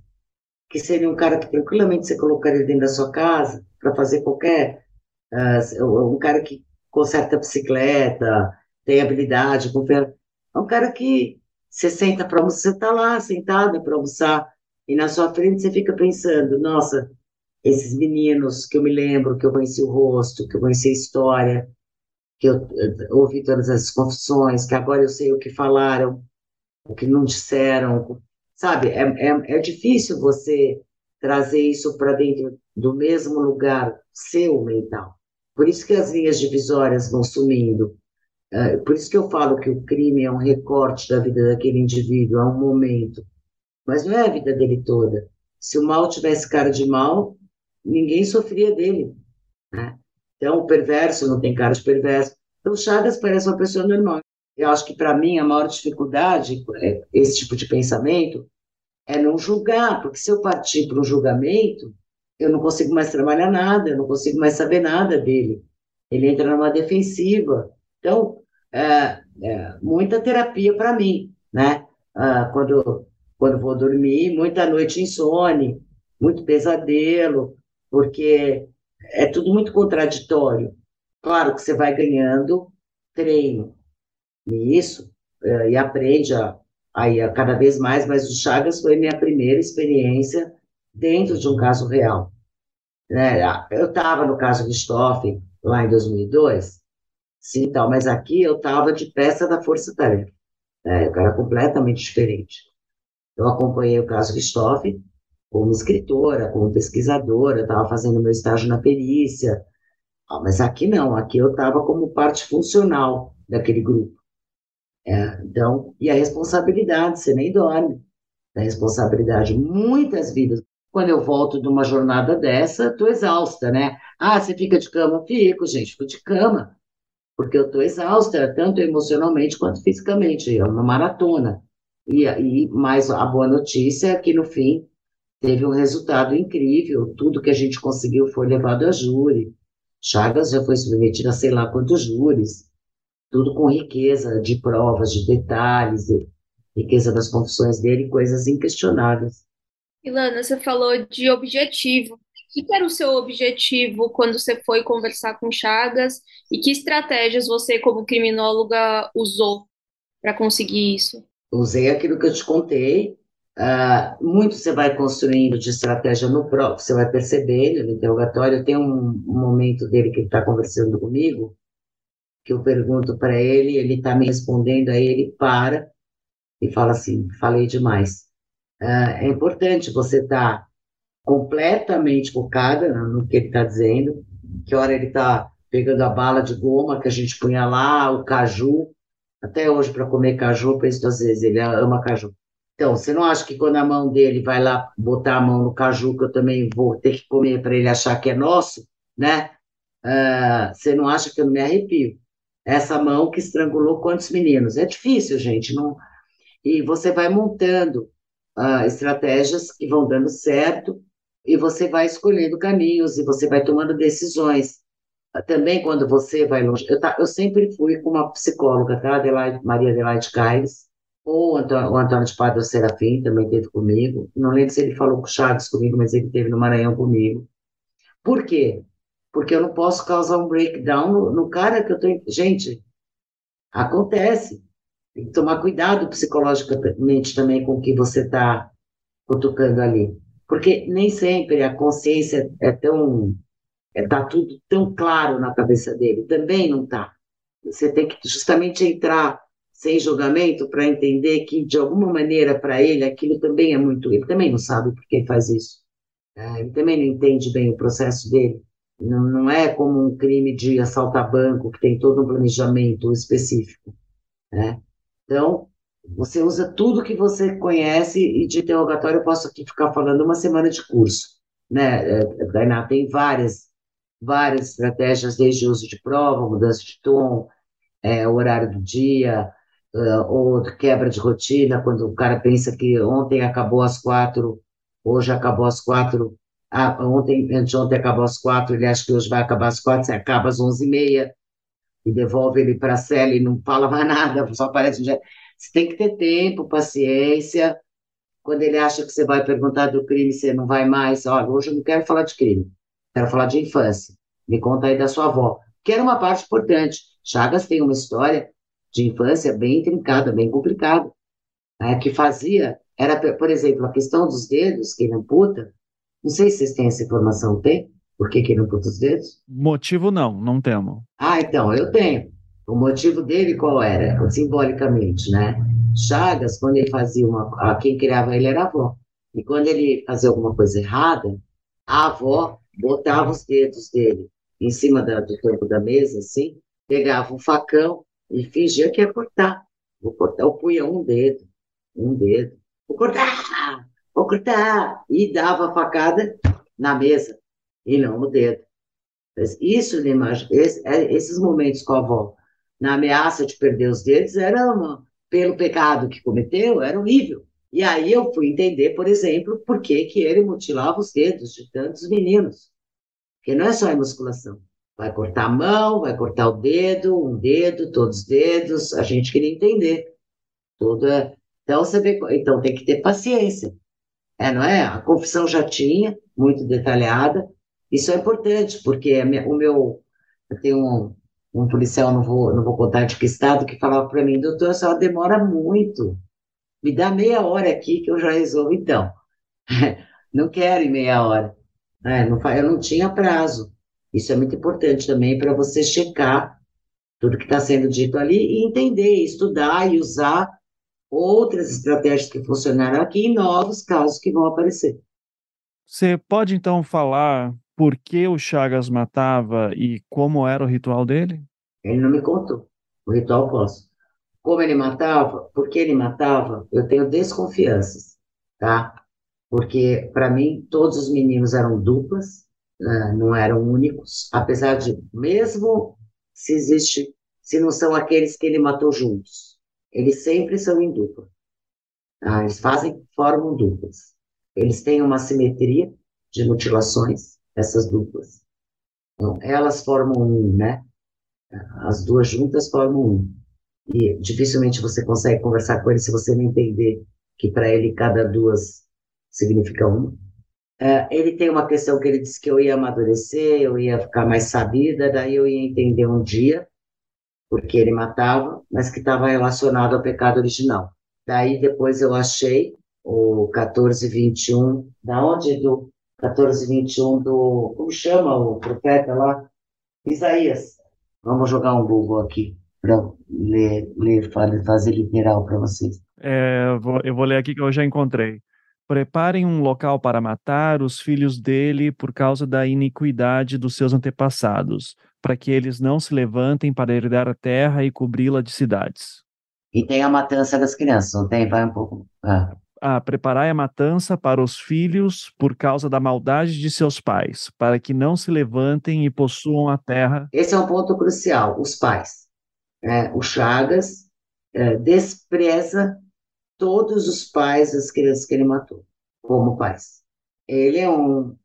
que seria um cara que tranquilamente você colocaria dentro da sua casa para fazer qualquer. Uh, um cara que conserta bicicleta, tem habilidade, é um cara que você senta para almoçar, você está lá sentada para almoçar, e na sua frente você fica pensando: nossa, esses meninos que eu me lembro, que eu conheci o rosto, que eu conheci a história, que eu, eu ouvi todas as confissões, que agora eu sei o que falaram, o que não disseram, sabe? É, é, é difícil você trazer isso para dentro do mesmo lugar seu mental. Por isso que as linhas divisórias vão sumindo. É, por isso que eu falo que o crime é um recorte da vida daquele indivíduo, é um momento. Mas não é a vida dele toda. Se o mal tivesse cara de mal, ninguém sofria dele. Né? Então, o perverso não tem cara de perverso. Então, Chagas parece uma pessoa normal. Eu acho que, para mim, a maior dificuldade, é, esse tipo de pensamento, é não julgar, porque se eu partir para um julgamento, eu não consigo mais trabalhar nada, eu não consigo mais saber nada dele. Ele entra numa defensiva. Então, é, é muita terapia para mim, né? Ah, quando, quando vou dormir, muita noite insone, muito pesadelo, porque é tudo muito contraditório. Claro que você vai ganhando treino nisso é, e aprende a, a cada vez mais, mas o Chagas foi minha primeira experiência dentro de um caso real. Né? Eu estava no caso Ristoff lá em 2002, sim, tal, mas aqui eu estava de peça da Força Tarefa. Né? Eu era completamente diferente. Eu acompanhei o caso Ristoff como escritora, como pesquisadora, estava fazendo meu estágio na perícia, ah, mas aqui não, aqui eu estava como parte funcional daquele grupo. É, então, e a responsabilidade, você nem dorme. A responsabilidade, muitas vidas. Quando eu volto de uma jornada dessa, estou exausta, né? Ah, você fica de cama? Fico, gente, fico de cama. Porque eu estou exausta, tanto emocionalmente quanto fisicamente. É uma maratona. E, e mais a boa notícia é que, no fim, teve um resultado incrível. Tudo que a gente conseguiu foi levado a júri. Chagas já foi submetido a sei lá quantos júris tudo com riqueza de provas, de detalhes, de riqueza das confissões dele, coisas inquestionáveis. Ilana, você falou de objetivo. O que era o seu objetivo quando você foi conversar com Chagas e que estratégias você, como criminóloga, usou para conseguir isso? Usei aquilo que eu te contei. Uh, muito você vai construindo de estratégia no próprio, você vai percebendo no interrogatório. Tem um, um momento dele que ele está conversando comigo, que eu pergunto para ele, ele está me respondendo, aí ele para e fala assim: falei demais. Uh, é importante você estar tá completamente focada no que ele está dizendo, que hora ele está pegando a bala de goma que a gente punha lá, o caju. Até hoje, para comer caju, eu penso duas vezes, ele ama caju. Então, você não acha que quando a mão dele vai lá botar a mão no caju, que eu também vou ter que comer para ele achar que é nosso, né? Uh, você não acha que eu não me arrepio? essa mão que estrangulou quantos meninos. É difícil, gente, não. E você vai montando uh, estratégias que vão dando certo e você vai escolhendo caminhos e você vai tomando decisões. Também quando você vai longe. Eu, tá, eu sempre fui com uma psicóloga, tá? Adelaide, Maria Adelaide Caires, ou o Antônio, o Antônio de Padre Serafim também teve comigo. Não lembro se ele falou com Chaves comigo, mas ele teve no Maranhão comigo. Por quê? porque eu não posso causar um breakdown no, no cara que eu tô. Gente, acontece. Tem que tomar cuidado psicologicamente também com o que você está cutucando ali. Porque nem sempre a consciência é tão. Está é, tudo tão claro na cabeça dele. Também não está. Você tem que justamente entrar sem julgamento para entender que, de alguma maneira, para ele, aquilo também é muito. Ele também não sabe por que faz isso. É, ele também não entende bem o processo dele. Não, não é como um crime de assaltar banco, que tem todo um planejamento específico. Né? Então, você usa tudo que você conhece e de interrogatório eu posso aqui ficar falando uma semana de curso. Né? É, tem várias, várias estratégias, desde uso de prova, mudança de tom, é, horário do dia, uh, ou quebra de rotina, quando o cara pensa que ontem acabou às quatro, hoje acabou às quatro, ah, ontem, anteontem acabou às quatro, ele acha que hoje vai acabar às quatro, você acaba às onze e meia, e devolve ele para a cela e não fala mais nada, só aparece um dia. Você tem que ter tempo, paciência. Quando ele acha que você vai perguntar do crime, você não vai mais. Olha, hoje eu não quero falar de crime, quero falar de infância. Me conta aí da sua avó, que era uma parte importante. Chagas tem uma história de infância bem intrincada, bem complicada, né, que fazia, era, por exemplo, a questão dos dedos, que ele amputa, não sei se vocês têm essa informação, tem? Por que, que ele amputa os dedos? Motivo não, não temos. Ah, então, eu tenho. O motivo dele qual era? Simbolicamente, né? Chagas, quando ele fazia uma. Quem criava ele era a avó. E quando ele fazia alguma coisa errada, a avó botava os dedos dele em cima da, do tampo da mesa, assim, pegava um facão e fingia que ia cortar. Vou cortar, eu punha um dedo, um dedo. Vou cortar, vou cortar. E dava a facada na mesa, e não no dedo. Isso, é, esses momentos com a avó, na ameaça de perder os dedos, era uma, pelo pecado que cometeu, era horrível. E aí eu fui entender, por exemplo, por que, que ele mutilava os dedos de tantos meninos. Porque não é só a musculação. Vai cortar a mão, vai cortar o dedo, um dedo, todos os dedos. A gente queria entender. Tudo é... Então, você vê... então tem que ter paciência. É, não é? A confissão já tinha, muito detalhada. Isso é importante, porque o meu. Eu tenho um, um policial, não vou, não vou contar de que estado, que falava para mim, doutor, senhora demora muito. Me dá meia hora aqui que eu já resolvo, então. não quero em meia hora. É, não, eu não tinha prazo. Isso é muito importante também para você checar tudo que está sendo dito ali e entender, estudar e usar outras estratégias que funcionaram aqui e novos casos que vão aparecer. Você pode então falar por que o Chagas matava e como era o ritual dele? Ele não me contou. O ritual posso. Como ele matava, por que ele matava, eu tenho desconfianças, tá? Porque, para mim, todos os meninos eram duplas, né, não eram únicos, apesar de, mesmo se existe, se não são aqueles que ele matou juntos, eles sempre são em dupla. Ah, eles fazem, formam duplas. Eles têm uma simetria de mutilações, essas duplas. Então, elas formam um, né? As duas juntas formam um. E dificilmente você consegue conversar com ele se você não entender que para ele cada duas significa uma. Uh, ele tem uma questão que ele disse que eu ia amadurecer, eu ia ficar mais sabida, daí eu ia entender um dia porque ele matava, mas que estava relacionado ao pecado original. Daí depois eu achei o 1421, da onde do 1421 do, como chama o profeta lá? Isaías. Vamos jogar um Google aqui para ler, ler, fazer literal para vocês. É, eu, vou, eu vou ler aqui que eu já encontrei. Preparem um local para matar os filhos dele por causa da iniquidade dos seus antepassados, para que eles não se levantem para herdar a terra e cobri-la de cidades. E tem a matança das crianças, não tem? Vai um pouco. Ah. Ah, preparai a matança para os filhos por causa da maldade de seus pais, para que não se levantem e possuam a terra. Esse é um ponto crucial, os pais. É, o Chagas é, despreza todos os pais das crianças que ele matou, como pais. Ele é um,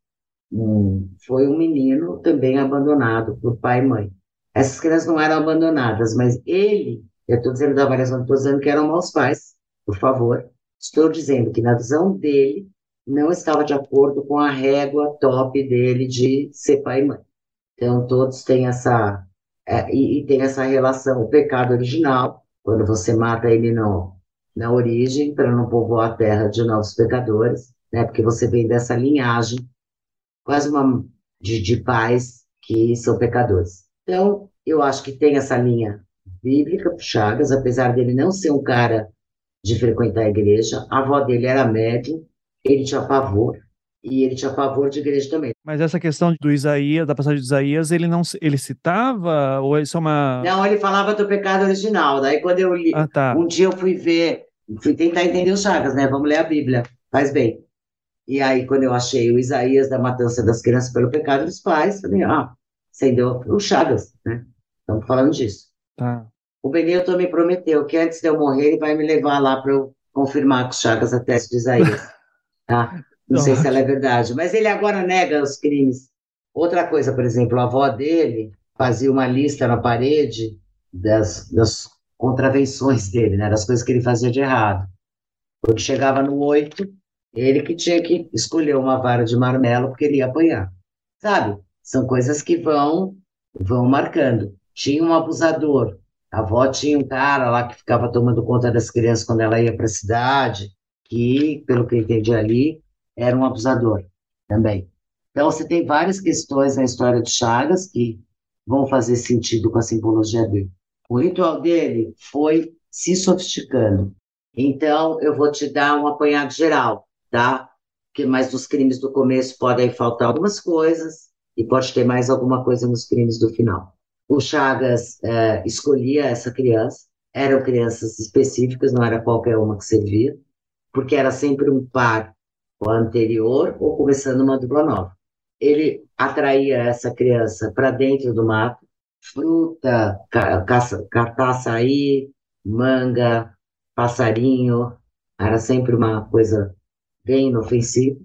um foi um menino também abandonado por pai e mãe. Essas crianças não eram abandonadas, mas ele, eu estou dizendo da avaliação, estou dizendo que eram maus pais, por favor. Estou dizendo que na visão dele não estava de acordo com a régua top dele de ser pai e mãe. Então, todos têm essa, é, e, e, tem essa relação, o pecado original, quando você mata ele no, na origem, para não povoar a terra de novos pecadores, né? Porque você vem dessa linhagem, quase uma de, de pais que são pecadores. Então, eu acho que tem essa linha bíblica para Chagas, apesar dele não ser um cara de frequentar a igreja, a avó dele era médium, ele tinha pavor, e ele tinha pavor de igreja também. Mas essa questão do Isaías, da passagem de Isaías, ele não ele citava ou isso é uma Não, ele falava do pecado original. Daí quando eu li, ah, tá. um dia eu fui ver, fui tentar entender os Chagas, né? Vamos ler a Bíblia. Faz bem. E aí quando eu achei o Isaías da matança das crianças pelo pecado dos pais, falei, ah, acendeu o Chagas, né? Estamos falando disso. Tá. O Benilton me prometeu que antes de eu morrer ele vai me levar lá para eu confirmar com Chagas a teste de Isaías. Tá? Não sei se ela é verdade, mas ele agora nega os crimes. Outra coisa, por exemplo, a avó dele fazia uma lista na parede das, das contravenções dele, né, das coisas que ele fazia de errado. Quando chegava no oito, ele que tinha que escolher uma vara de marmelo porque ele ia apanhar. Sabe? São coisas que vão vão marcando. Tinha um abusador. A avó tinha um cara lá que ficava tomando conta das crianças quando ela ia para a cidade, que, pelo que eu entendi ali, era um abusador também. Então, você tem várias questões na história de Chagas que vão fazer sentido com a simbologia dele. O ritual dele foi se sofisticando. Então, eu vou te dar um apanhado geral, tá? Que mais dos crimes do começo podem faltar algumas coisas e pode ter mais alguma coisa nos crimes do final. O Chagas é, escolhia essa criança, eram crianças específicas, não era qualquer uma que servia, porque era sempre um par o anterior ou começando uma dupla nova. Ele atraía essa criança para dentro do mato, fruta, caça, catar açaí, manga, passarinho, era sempre uma coisa bem inofensiva.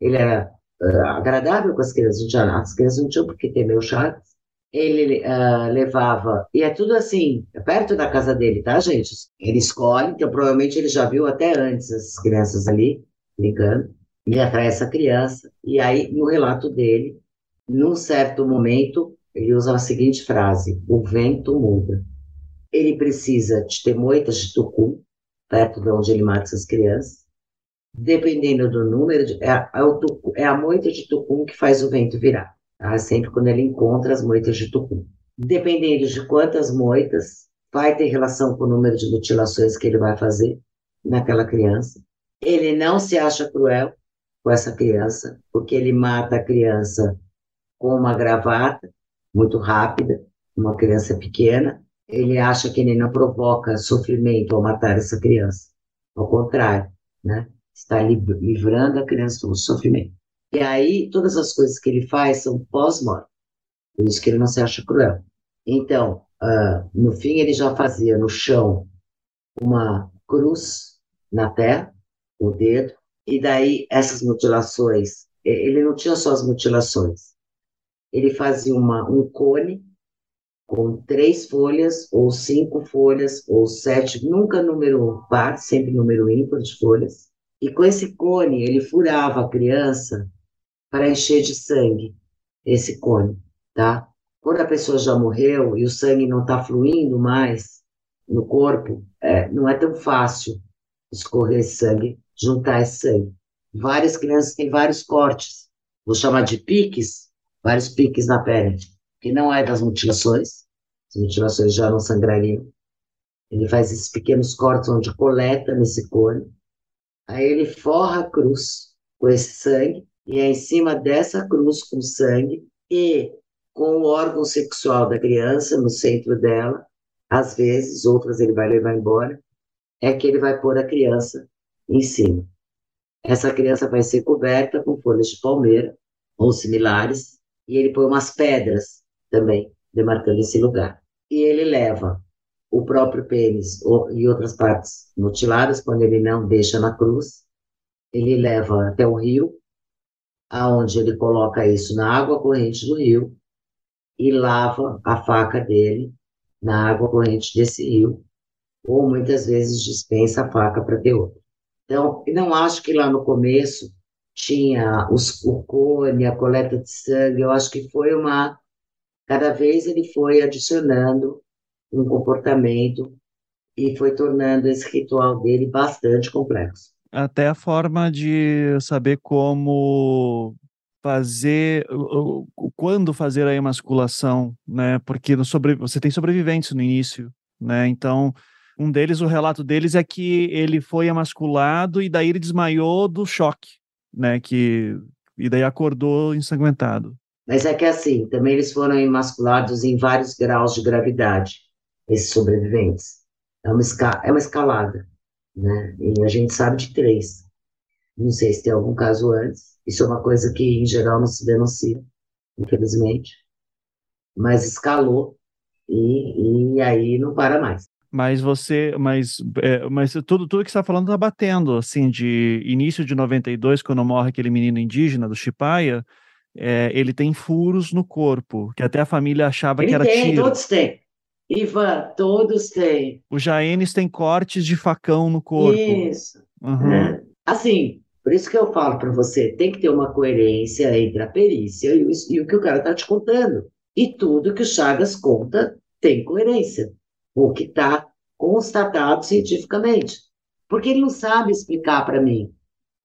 Ele era uh, agradável com as crianças, as crianças não tinham por que temer o Chaves. Ele uh, levava, e é tudo assim, é perto da casa dele, tá, gente? Ele escolhe, então provavelmente ele já viu até antes as crianças ali, ligando, ele atrai essa criança, e aí, no relato dele, num certo momento, ele usa a seguinte frase: o vento muda. Ele precisa de ter moitas de tucum, perto de onde ele mata essas crianças. Dependendo do número, de, é, é, o é a moita de tucum que faz o vento virar. Tá? Sempre quando ele encontra as moitas de tucum. Dependendo de quantas moitas, vai ter relação com o número de mutilações que ele vai fazer naquela criança. Ele não se acha cruel com essa criança, porque ele mata a criança com uma gravata muito rápida, uma criança pequena. Ele acha que ele não provoca sofrimento ao matar essa criança. Ao contrário, né? Está livrando a criança do sofrimento. E aí, todas as coisas que ele faz são pós-morte. Por isso que ele não se acha cruel. Então, uh, no fim, ele já fazia no chão uma cruz na terra, o dedo, e daí essas mutilações, ele não tinha só as mutilações, ele fazia uma, um cone com três folhas, ou cinco folhas, ou sete, nunca número par, sempre número ímpar de folhas. E com esse cone, ele furava a criança para encher de sangue esse cone, tá? Quando a pessoa já morreu e o sangue não está fluindo mais no corpo, é, não é tão fácil escorrer sangue, juntar esse sangue. Várias crianças têm vários cortes, vou chamar de piques, vários piques na pele, que não é das mutilações, as mutilações já não sangrariam. Ele faz esses pequenos cortes onde coleta nesse cone, aí ele forra a cruz com esse sangue, e é em cima dessa cruz com sangue e com o órgão sexual da criança no centro dela, às vezes, outras ele vai levar embora, é que ele vai pôr a criança em cima. Essa criança vai ser coberta com folhas de palmeira ou similares, e ele põe umas pedras também, demarcando esse lugar. E ele leva o próprio pênis ou, e outras partes mutiladas, quando ele não deixa na cruz, ele leva até o rio, aonde ele coloca isso na água corrente do rio e lava a faca dele na água corrente desse rio, ou muitas vezes dispensa a faca para ter outra. Então, não acho que lá no começo tinha os, o cone, a coleta de sangue, eu acho que foi uma cada vez ele foi adicionando um comportamento e foi tornando esse ritual dele bastante complexo. Até a forma de saber como fazer, quando fazer a emasculação, né? Porque sobre, você tem sobreviventes no início, né? Então, um deles, o relato deles é que ele foi emasculado e daí ele desmaiou do choque, né? Que e daí acordou ensanguentado. Mas é que assim, também eles foram emasculados em vários graus de gravidade, esses sobreviventes. É uma, esca é uma escalada, né? E a gente sabe de três. Não sei se tem algum caso antes. Isso é uma coisa que, em geral, não se denuncia, infelizmente. Mas escalou e, e aí não para mais. Mas você, mas, é, mas tudo, tudo que você está falando está batendo, assim, de início de 92, quando morre aquele menino indígena do Chipaia, é, ele tem furos no corpo, que até a família achava ele que era tem, tiro. todos têm. Ivan, todos têm. O Jaenes tem cortes de facão no corpo. Isso. Uhum. É. Assim, por isso que eu falo para você, tem que ter uma coerência entre a perícia e o, e o que o cara está te contando. E tudo que o Chagas conta tem coerência, o que está constatado cientificamente. Porque ele não sabe explicar para mim.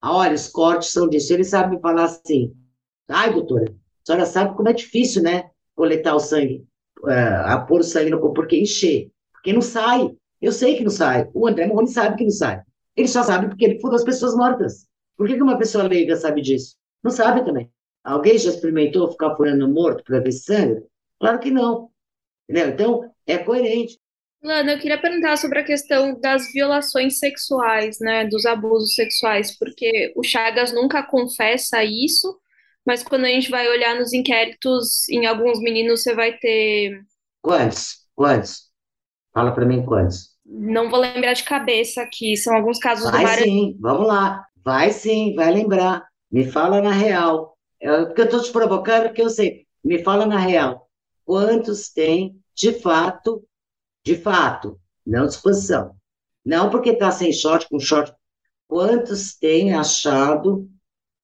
Ah, olha, os cortes são disso. Ele sabe me falar assim, ai, doutora, a senhora sabe como é difícil, né, coletar o sangue, a pôr sangue no corpo, porque encher, porque não sai. Eu sei que não sai. O André Morrone sabe que não sai. Ele só sabe porque ele furou as pessoas mortas. Por que, que uma pessoa leiga sabe disso? Não sabe também. Alguém já experimentou ficar furando morto para ver sangue? Claro que não. Entendeu? Então, é coerente. Lana, eu queria perguntar sobre a questão das violações sexuais, né, dos abusos sexuais, porque o Chagas nunca confessa isso, mas quando a gente vai olhar nos inquéritos, em alguns meninos você vai ter. Quantos? Quantos? Fala para mim quantos. Não vou lembrar de cabeça aqui, são alguns casos vai do sim, vamos lá. Vai sim, vai lembrar. Me fala na real. É, porque eu estou te provocando, porque eu sei. Me fala na real. Quantos tem, de fato, de fato, não disposição. Não porque está sem short, com short. Quantos tem achado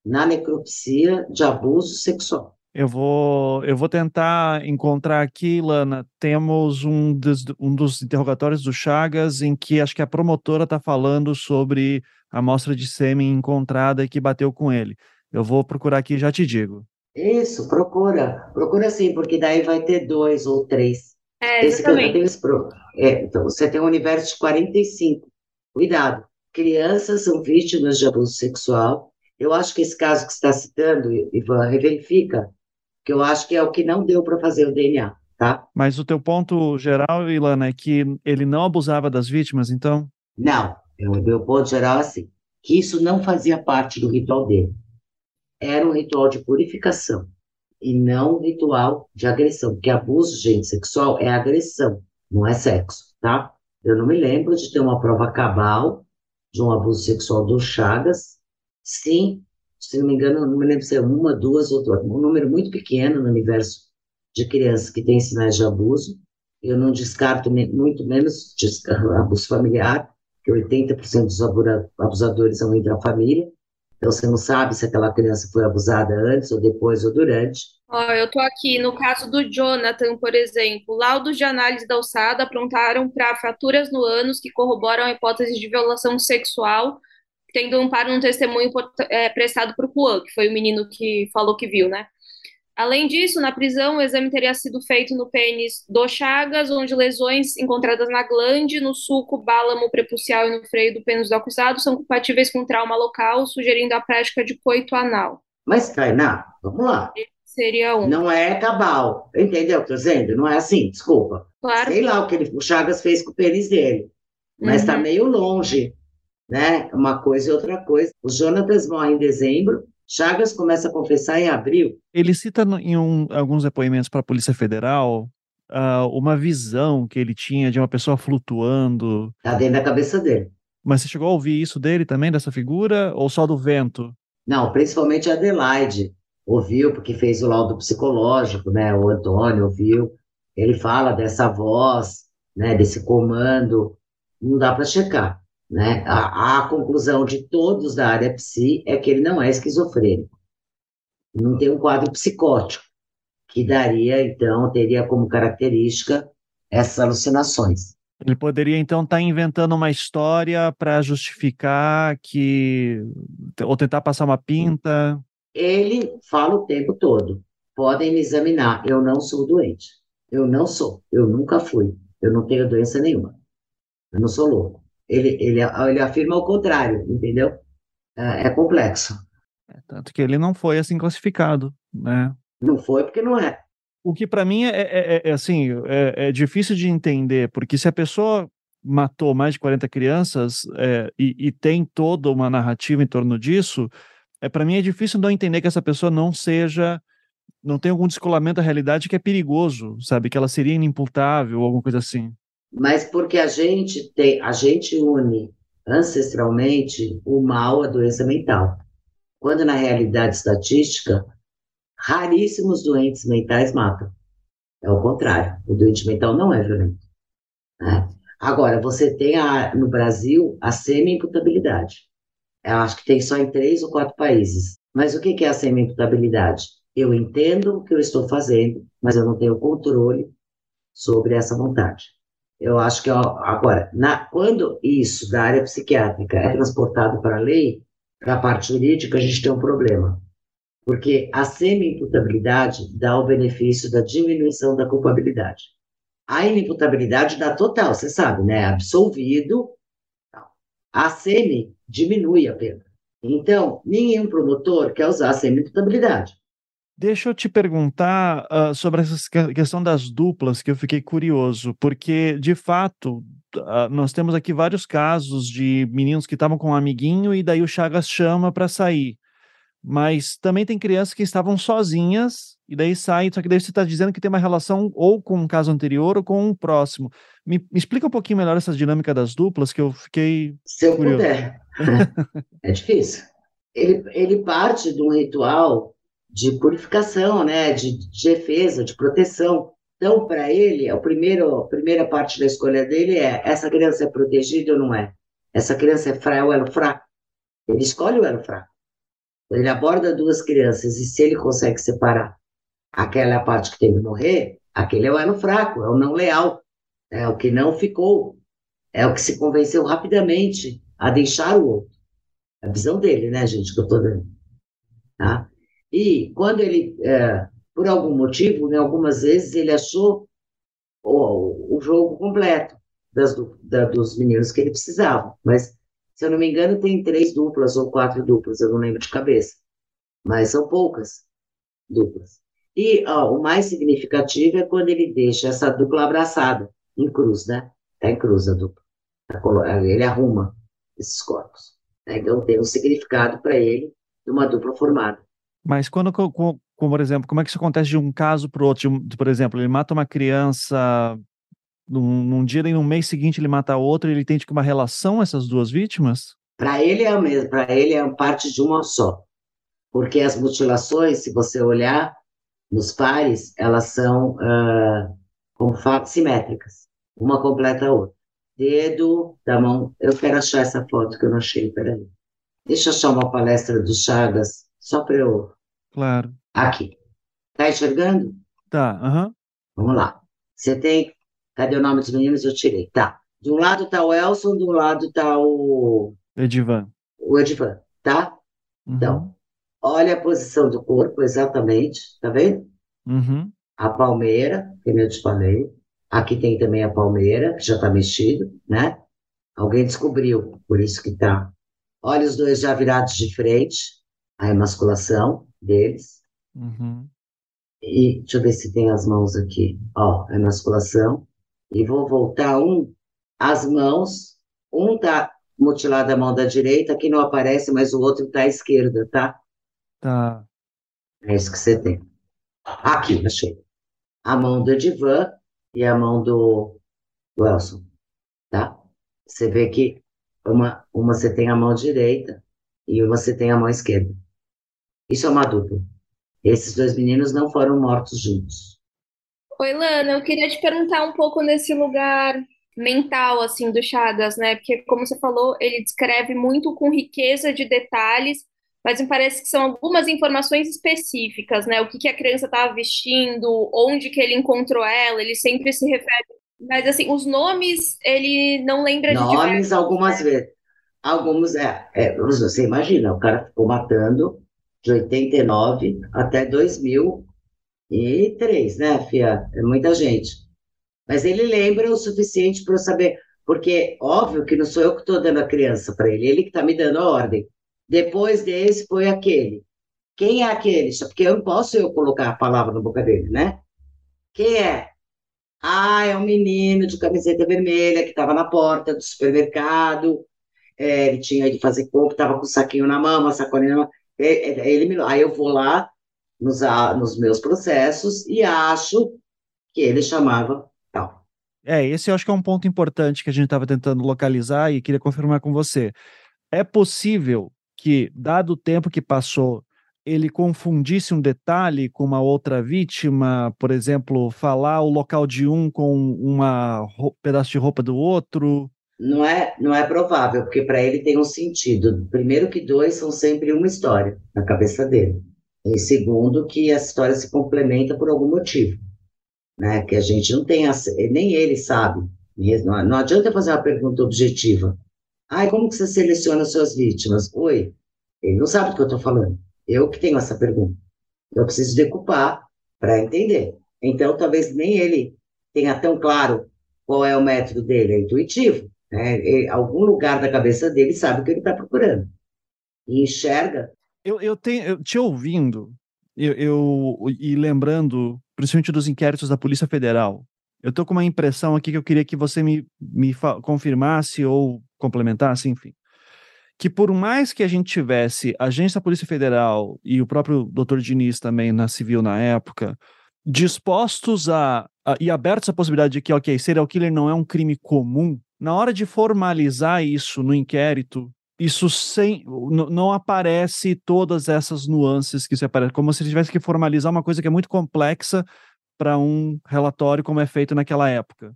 na necropsia de abuso sexual? Eu vou, eu vou tentar encontrar aqui, Lana. Temos um dos, um dos interrogatórios do Chagas em que acho que a promotora está falando sobre a amostra de sêmen encontrada e que bateu com ele. Eu vou procurar aqui e já te digo. Isso, procura. Procura sim, porque daí vai ter dois ou três. É, Esse exatamente. pro- é, então, você tem um universo de 45. Cuidado. Crianças são vítimas de abuso sexual. Eu acho que esse caso que você está citando, Ivan, reverifica, que eu acho que é o que não deu para fazer o DNA, tá? Mas o teu ponto geral, Ilana, é que ele não abusava das vítimas, então? Não, eu, meu ponto geral é assim, que isso não fazia parte do ritual dele. Era um ritual de purificação e não um ritual de agressão, porque abuso, gente, sexual é agressão, não é sexo, tá? Eu não me lembro de ter uma prova cabal de um abuso sexual do Chagas. Sim, se não me engano, não me lembro se é uma, duas ou duas, um número muito pequeno no universo de crianças que têm sinais de abuso. Eu não descarto muito menos abuso familiar, que 80% dos abusadores são entre a família. Então, você não sabe se aquela criança foi abusada antes, ou depois, ou durante. Ó, eu tô aqui no caso do Jonathan, por exemplo. Laudos de análise da alçada apontaram para fraturas no ânus que corroboram a hipótese de violação sexual, tendo um para um testemunho é, prestado por Juan, que foi o menino que falou que viu, né? Além disso, na prisão, o exame teria sido feito no pênis do Chagas, onde lesões encontradas na glande, no suco, bálamo prepucial e no freio do pênis do acusado são compatíveis com trauma local, sugerindo a prática de coito anal. Mas, Tainá, vamos lá. Seria um. Não é cabal. Entendeu o que eu estou dizendo? Não é assim, desculpa. Claro. Sei lá o que ele, o Chagas fez com o pênis dele. Mas está Uhum. meio longe, né? Uma coisa e outra coisa. Os Jonatas morrem em dezembro, Chagas começa a confessar em abril. Ele cita em um- alguns depoimentos para a Polícia Federal ah, uma visão que ele tinha de uma pessoa flutuando. Está dentro da cabeça dele. Mas você chegou a ouvir isso dele também, dessa figura, ou só do vento? Não, principalmente a Adelaide ouviu, porque fez o laudo psicológico, né? O Antônio ouviu. Ele fala dessa voz, né? Desse comando. Não dá para checar, né? A, a conclusão de todos da área psi é que ele não é esquizofrênico. Não tem um quadro psicótico, que daria, então, teria como característica essas alucinações. Ele poderia então estar tá inventando uma história para justificar que ou tentar passar uma pinta. Ele fala o tempo todo: podem me examinar, eu não sou doente. Eu não sou, eu nunca fui, eu não tenho doença nenhuma. Eu não sou louco. Ele, ele, ele afirma o contrário, entendeu? É, é complexo. É, tanto que ele não foi assim classificado, né? Não foi porque não é. O que para mim é, é, é, é assim, é, é, difícil de entender, porque se a pessoa matou mais de 40 crianças e, e, tem toda uma narrativa em torno disso, é para mim é difícil não entender que essa pessoa não seja, não tem algum descolamento da realidade que é perigoso, sabe? Que ela seria inimputável ou alguma coisa assim. Mas porque a gente tem, a gente une ancestralmente o mal à doença mental. Quando na realidade estatística raríssimos doentes mentais matam. É o contrário, o doente mental não é violento. Né? Agora, você tem a, no Brasil a semi-imputabilidade. Eu acho que tem só em três ou quatro países. Mas o que é a semi-imputabilidade? Eu entendo o que eu estou fazendo, mas eu não tenho controle sobre essa vontade. Eu acho que, agora, na, quando isso da área psiquiátrica é transportado para a lei, para a parte jurídica, a gente tem um problema porque a semi-imputabilidade dá o benefício da diminuição da culpabilidade. A inimputabilidade dá total, você sabe, né? Absolvido. A semi diminui a pena. Então, nenhum promotor quer usar a semi-imputabilidade. Deixa eu te perguntar uh, sobre essa questão das duplas, que eu fiquei curioso, porque, de fato, uh, nós temos aqui vários casos de meninos que estavam com um amiguinho e daí o Chagas chama para sair mas também tem crianças que estavam sozinhas e daí saem, só que daí você está dizendo que tem uma relação ou com um caso anterior ou com um próximo. Me, me explica um pouquinho melhor essa dinâmica das duplas, que eu fiquei. Se eu curioso. puder. é difícil. Ele, ele parte de um ritual de purificação, né, de, de defesa, de proteção. Então, para ele, a, primeiro, a primeira parte da escolha dele é: essa criança é protegida ou não é? Essa criança é fraca ou ela é fraca? Ele escolhe o elo fraco. Ele aborda duas crianças e se ele consegue separar aquela é parte que tem que morrer, aquele é o elo fraco, é o não leal, é o que não ficou, é o que se convenceu rapidamente a deixar o outro. É a visão dele, né, gente, que eu estou dando. Tá? E quando ele, é, por algum motivo, né, algumas vezes ele achou o, o jogo completo das, da, dos meninos que ele precisava, mas se eu não me engano, tem três duplas ou quatro duplas, eu não lembro de cabeça. Mas são poucas duplas. E ó, o mais significativo é quando ele deixa essa dupla abraçada, em cruz, né? Está em cruz a dupla. Tá ele arruma esses corpos. Né? Então tem um significado para ele de uma dupla formada. Mas quando, como, por exemplo, como é que isso acontece de um caso para o outro? Por exemplo, ele mata uma criança num, num dia e no mês seguinte ele mata outro, ele tem tipo, uma relação essas duas vítimas? Para ele é o mesmo, para ele é parte de uma só. Porque as mutilações, se você olhar nos pares, elas são uh, como simétricas, uma completa a outra. Dedo da mão, eu quero achar essa foto que eu não achei, peraí. Deixa eu achar uma palestra do Chagas, só para eu. Claro. Aqui. Tá enxergando? Tá, aham. Uhum. Vamos lá. Você tem Cadê o nome dos meninos? Eu tirei. Tá. De um lado está o Elson, do lado está o. Edivan. O Edivan, tá? Uhum. Então, olha a posição do corpo exatamente, tá vendo? Uhum. A palmeira, que eu te falei. Aqui tem também a palmeira, que já está mexido, né? Alguém descobriu, por isso que tá. Olha os dois já virados de frente, a emasculação deles. Uhum. E deixa eu ver se tem as mãos aqui. Ó, a emasculação e vou voltar um, as mãos, um está mutilado a mão da direita, que não aparece, mas o outro está à esquerda, tá? Tá. É isso que você tem. Aqui, achei. A mão do Edivan e a mão do, do Elson, tá? Você vê que uma, uma você tem a mão direita e uma você tem a mão esquerda. Isso é uma dupla. Esses dois meninos não foram mortos juntos. Oi, Lana, eu queria te perguntar um pouco nesse lugar mental, assim, do Chagas, né? Porque, como você falou, ele descreve muito com riqueza de detalhes, mas me parece que são algumas informações específicas, né? O que, que a criança estava vestindo, onde que ele encontrou ela, ele sempre se refere. Mas, assim, os nomes, ele não lembra nomes, de Nomes, algumas né? vezes. Alguns, é, é, você imagina, o cara ficou matando de 89 até 2003, né, Fia? É muita gente. Mas ele lembra o suficiente para eu saber, porque óbvio que não sou eu que estou dando a criança para ele, ele que está me dando a ordem. Depois desse foi aquele. Quem é aquele? Porque eu não posso eu colocar a palavra na boca dele, né? Quem é? Ah, é um menino de camiseta vermelha que estava na porta do supermercado. É, ele tinha de fazer compra, estava com o saquinho na mão, uma sacolinha na mão. É, ele me... Aí eu vou lá nos, nos meus processos e acho que ele chamava tal. É, esse eu acho que é um ponto importante que a gente estava tentando localizar e queria confirmar com você. É possível que, dado o tempo que passou, ele confundisse um detalhe com uma outra vítima, por exemplo, falar o local de um com uma pedaço de roupa do outro? Não é, não é provável, porque para ele tem um sentido. Primeiro que dois são sempre uma história na cabeça dele. E segundo que a história se complementa por algum motivo, né? Que a gente não tem, nem ele sabe. Não, adianta fazer uma pergunta objetiva. Ai, como que você seleciona suas vítimas? Oi, ele não sabe do que eu estou falando. Eu que tenho essa pergunta. Eu preciso decupar para entender. Então, talvez nem ele tenha tão claro qual é o método dele, é intuitivo. Né? algum lugar da cabeça dele sabe o que ele está procurando. E enxerga. Eu, eu tenho, eu, te ouvindo, eu, eu, e lembrando, principalmente dos inquéritos da Polícia Federal, eu estou com uma impressão aqui que eu queria que você me, me confirmasse ou complementasse, enfim. Que por mais que a gente tivesse agência da Polícia Federal e o próprio doutor Diniz também na civil na época, dispostos a, a e abertos à possibilidade de que, ok, serial killer não é um crime comum, na hora de formalizar isso no inquérito, isso sem não aparece todas essas nuances que se aparecem, como se tivesse que formalizar uma coisa que é muito complexa para um relatório como é feito naquela época.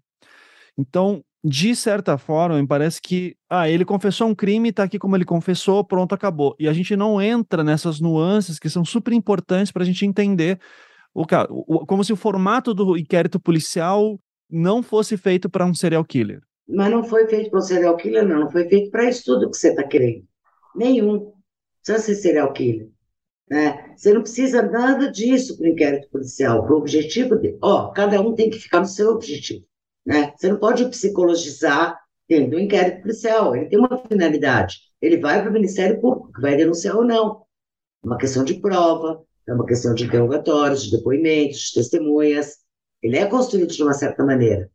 Então, de certa forma, me parece que ah, ele confessou um crime, está aqui como ele confessou, pronto, acabou. E a gente não entra nessas nuances que são super importantes para a gente entender o, o, como se o formato do inquérito policial não fosse feito para um serial killer. Mas não foi feito para o serial killer, não. Não foi feito para isso tudo que você está querendo. Nenhum. Precisa ser serial killer. Né? Você não precisa nada disso para o inquérito policial, para o objetivo dele. Ó, cada um tem que ficar no seu objetivo. Né? Você não pode psicologizar dentro do inquérito policial. Ele tem uma finalidade. Ele vai para o Ministério Público, que vai denunciar ou não. É uma questão de prova, é uma questão de interrogatórios, de depoimentos, de testemunhas. Ele é construído de uma certa maneira.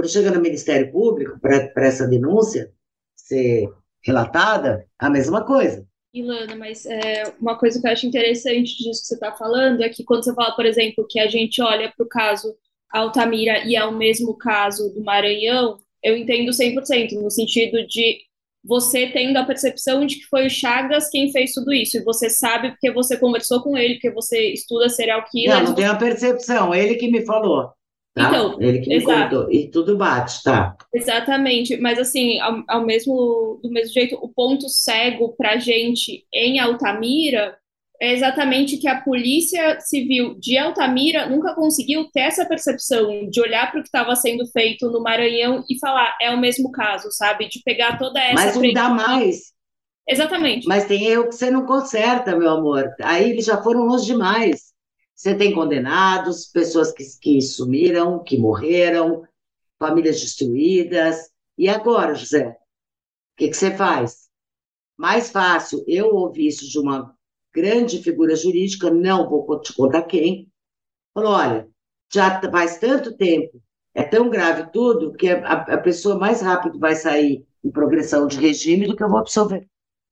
Quando chega no Ministério Público para essa denúncia ser relatada, a mesma coisa. Ilana, mas é, uma coisa que eu acho interessante disso que você está falando é que quando você fala, por exemplo, que a gente olha para o caso Altamira e é o mesmo caso do Maranhão, eu entendo 100%, no sentido de você tendo a percepção de que foi o Chagas quem fez tudo isso, e você sabe porque você conversou com ele, porque você estuda serial killer. Não, não tenho a percepção, ele que me falou. Tá? Então, ele que me exato. contou. E tudo bate, tá? Exatamente. Mas assim, ao, ao mesmo, do mesmo jeito, o ponto cego pra gente em Altamira é exatamente que a polícia civil de Altamira nunca conseguiu ter essa percepção de olhar para o que estava sendo feito no Maranhão e falar é o mesmo caso, sabe? De pegar toda essa. Mas não dá mais. Exatamente. Mas tem erro que você não conserta, meu amor. Aí eles já foram longe demais. Você tem condenados, pessoas que, que sumiram, que morreram, famílias destruídas. E agora, José? O que, que você faz? Mais fácil, eu ouvi isso de uma grande figura jurídica, não vou te contar quem, falou: olha, já faz tanto tempo, é tão grave tudo, que a, a pessoa mais rápido vai sair em progressão de regime do que eu vou absorver.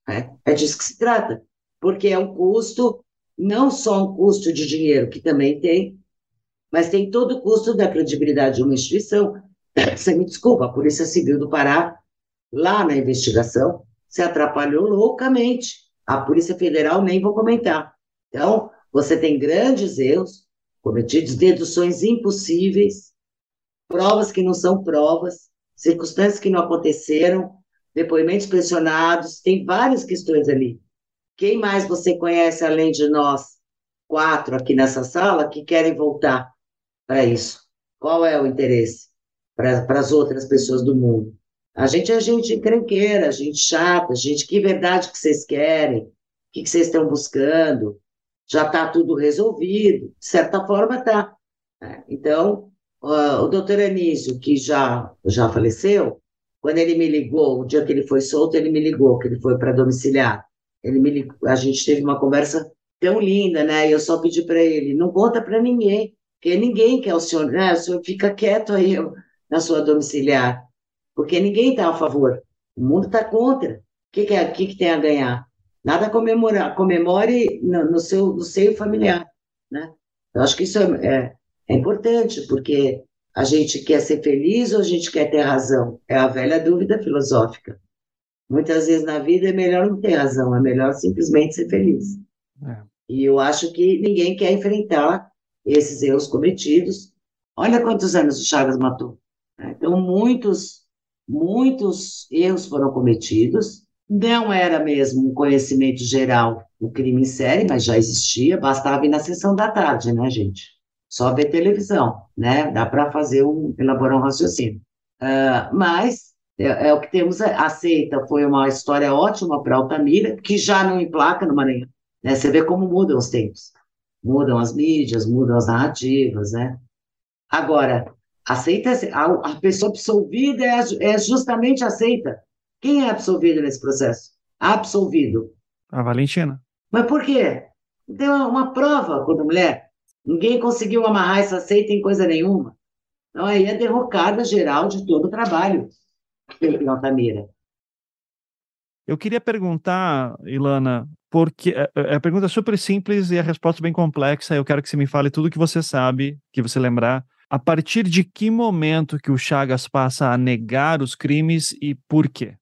É, é disso que se trata, porque é um custo não só um custo de dinheiro, que também tem, mas tem todo o custo da credibilidade de uma instituição. Você me desculpa, a Polícia Civil do Pará, lá na investigação, se atrapalhou loucamente. A Polícia Federal nem vou comentar. Então, você tem grandes erros cometidos, deduções impossíveis, provas que não são provas, circunstâncias que não aconteceram, depoimentos pressionados, tem várias questões ali Quem mais você conhece além de nós quatro aqui nessa sala que querem voltar para isso? Qual é o interesse para as outras pessoas do mundo? A gente é gente encrenqueira, gente chata, gente, que verdade que vocês querem? O que, vocês estão buscando? Já está tudo resolvido? De certa forma está. Né? Então, o doutor Anísio, que já, já faleceu, quando ele me ligou, o dia que ele foi solto, ele me ligou, que ele foi para domiciliar. Ele me a gente teve uma conversa tão linda, né? E eu só pedi para ele, não conta para ninguém, porque ninguém quer o senhor, né? O senhor fica quieto aí na sua domiciliar, porque ninguém está a favor, o mundo está contra. O que, que, é, que, que tem a ganhar? Nada comemorar, comemore no, no seu no seio familiar, né? Eu acho que isso é, é, é importante, porque a gente quer ser feliz ou a gente quer ter razão? É a velha dúvida filosófica. Muitas vezes na vida é melhor não ter razão, é melhor simplesmente ser feliz. É. E eu acho que ninguém quer enfrentar esses erros cometidos. Olha quantos anos o Chagas matou. Né? Então, muitos, muitos erros foram cometidos. Não era mesmo um conhecimento geral o crime em série, mas já existia, bastava ir na sessão da tarde, né, gente? Só ver televisão, né? Dá para fazer um, elaborar um raciocínio. Uh, mas é, é, o que temos aceita. Foi uma história ótima para Altamira, que já não emplaca no Maranhão. Né? Você vê como mudam os tempos. Mudam as mídias, mudam as narrativas, né? Agora, aceita a, a pessoa absolvida é, é justamente aceita. Quem é absolvido nesse processo? Absolvido. A Valentina. Mas por quê? Tem uma, uma prova quando mulher. Ninguém conseguiu amarrar essa seita em coisa nenhuma. Então aí é derrocada geral de todo o trabalho em Altamira. Eu queria perguntar, Ilana, porque é, é, a pergunta é super simples e a resposta bem complexa. Eu quero que você me fale tudo que você sabe, que você lembrar. A partir de que momento que o Chagas passa a negar os crimes e por quê?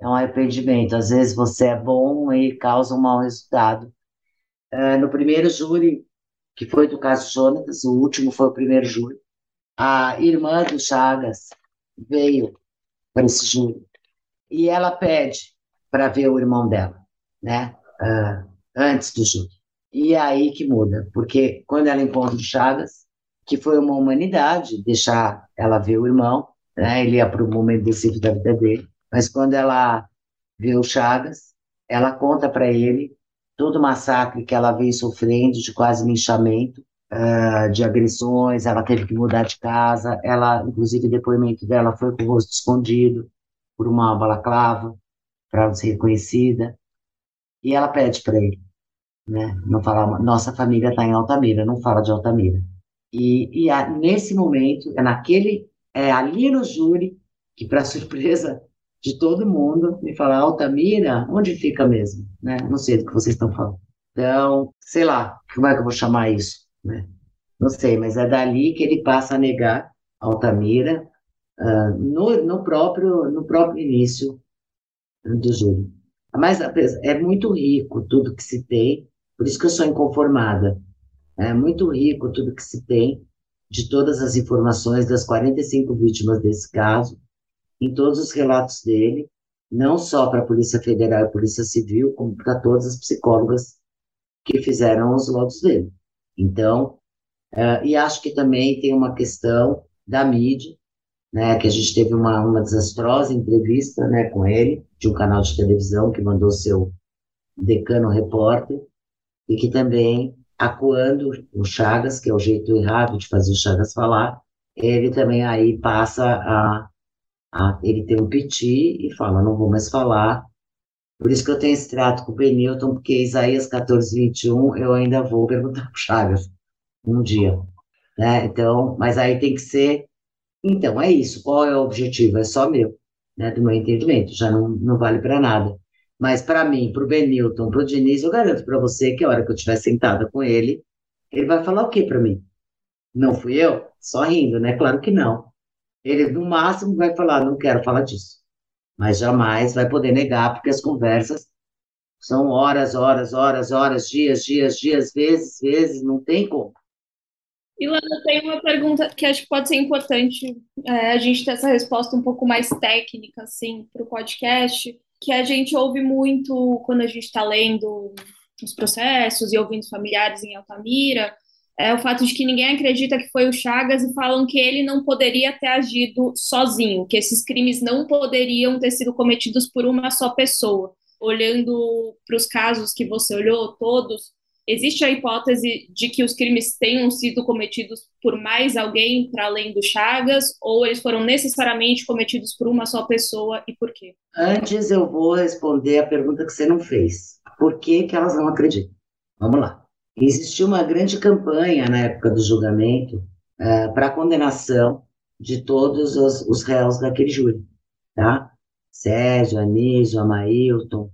É um arrependimento. Às vezes você é bom e causa um mau resultado. É, no primeiro júri, que foi do caso Jonatas, o último foi o primeiro júri, a irmã do Chagas veio esse júri e ela pede para ver o irmão dela, né? uh, antes do júri. E é aí que muda, porque quando ela encontra o Chagas, que foi uma humanidade, deixar ela ver o irmão, né, ele ia para o momento decisivo da vida dele, mas quando ela vê o Chagas, ela conta para ele todo o massacre que ela vem sofrendo, de quase linchamento, uh, de agressões, ela teve que mudar de casa, ela, inclusive, o depoimento dela foi com o rosto escondido por uma balaclava, para não ser reconhecida, e ela pede para ele, né? Não falar, nossa família está em Altamira, não fala de Altamira. E, e a, nesse momento, é naquele, é ali no júri, que para surpresa de todo mundo, me fala, Altamira, onde fica mesmo? Né? Não sei do que vocês estão falando. Então, sei lá, como é que eu vou chamar isso? Né? Não sei, mas é dali que ele passa a negar Altamira uh, no, no, próprio, no próprio início do júri. Mas é muito rico tudo que se tem, por isso que eu sou inconformada. É muito rico tudo que se tem de todas as informações das 45 vítimas desse caso, em todos os relatos dele, não só para a Polícia Federal e a Polícia Civil, como para todas as psicólogas que fizeram os laudos dele. Então, uh, e acho que também tem uma questão da mídia, né, que a gente teve uma, uma desastrosa entrevista né, com ele, de um canal de televisão que mandou seu decano repórter, e que também, acuando o Chagas, que é o jeito errado de fazer o Chagas falar, ele também aí passa a, a ele tem um piti e fala, não vou mais falar, por isso que eu tenho esse trato com o Benilton, porque Isaías 14, 21, eu ainda vou perguntar para o Chagas um dia. Né? Então, mas aí tem que ser então, é isso. Qual é o objetivo? É só meu, né, do meu entendimento, já não, não vale para nada. Mas para mim, para o Benilton, para o Diniz, eu garanto para você que a hora que eu estiver sentada com ele, ele vai falar o quê para mim? Não fui eu? Só rindo, né? Claro que não. Ele, no máximo, vai falar: não quero falar disso. Mas jamais vai poder negar, porque as conversas são horas, horas, horas, horas, dias, dias, dias, vezes, vezes, não tem como. Ilana, tem uma pergunta que acho que pode ser importante é, a gente ter essa resposta um pouco mais técnica, assim, para o podcast. que a gente ouve muito quando a gente está lendo os processos e ouvindo familiares em Altamira, é o fato de que ninguém acredita que foi o Chagas e falam que ele não poderia ter agido sozinho, que esses crimes não poderiam ter sido cometidos por uma só pessoa. Olhando para os casos que você olhou, todos, existe a hipótese de que os crimes tenham sido cometidos por mais alguém para além do Chagas, ou eles foram necessariamente cometidos por uma só pessoa e por quê? Antes eu vou responder a pergunta que você não fez. Por que, que elas não acreditam? Vamos lá. Existiu uma grande campanha na época do julgamento uh, para a condenação de todos os, os réus daquele júri, tá? Sérgio, Anísio, Amailton,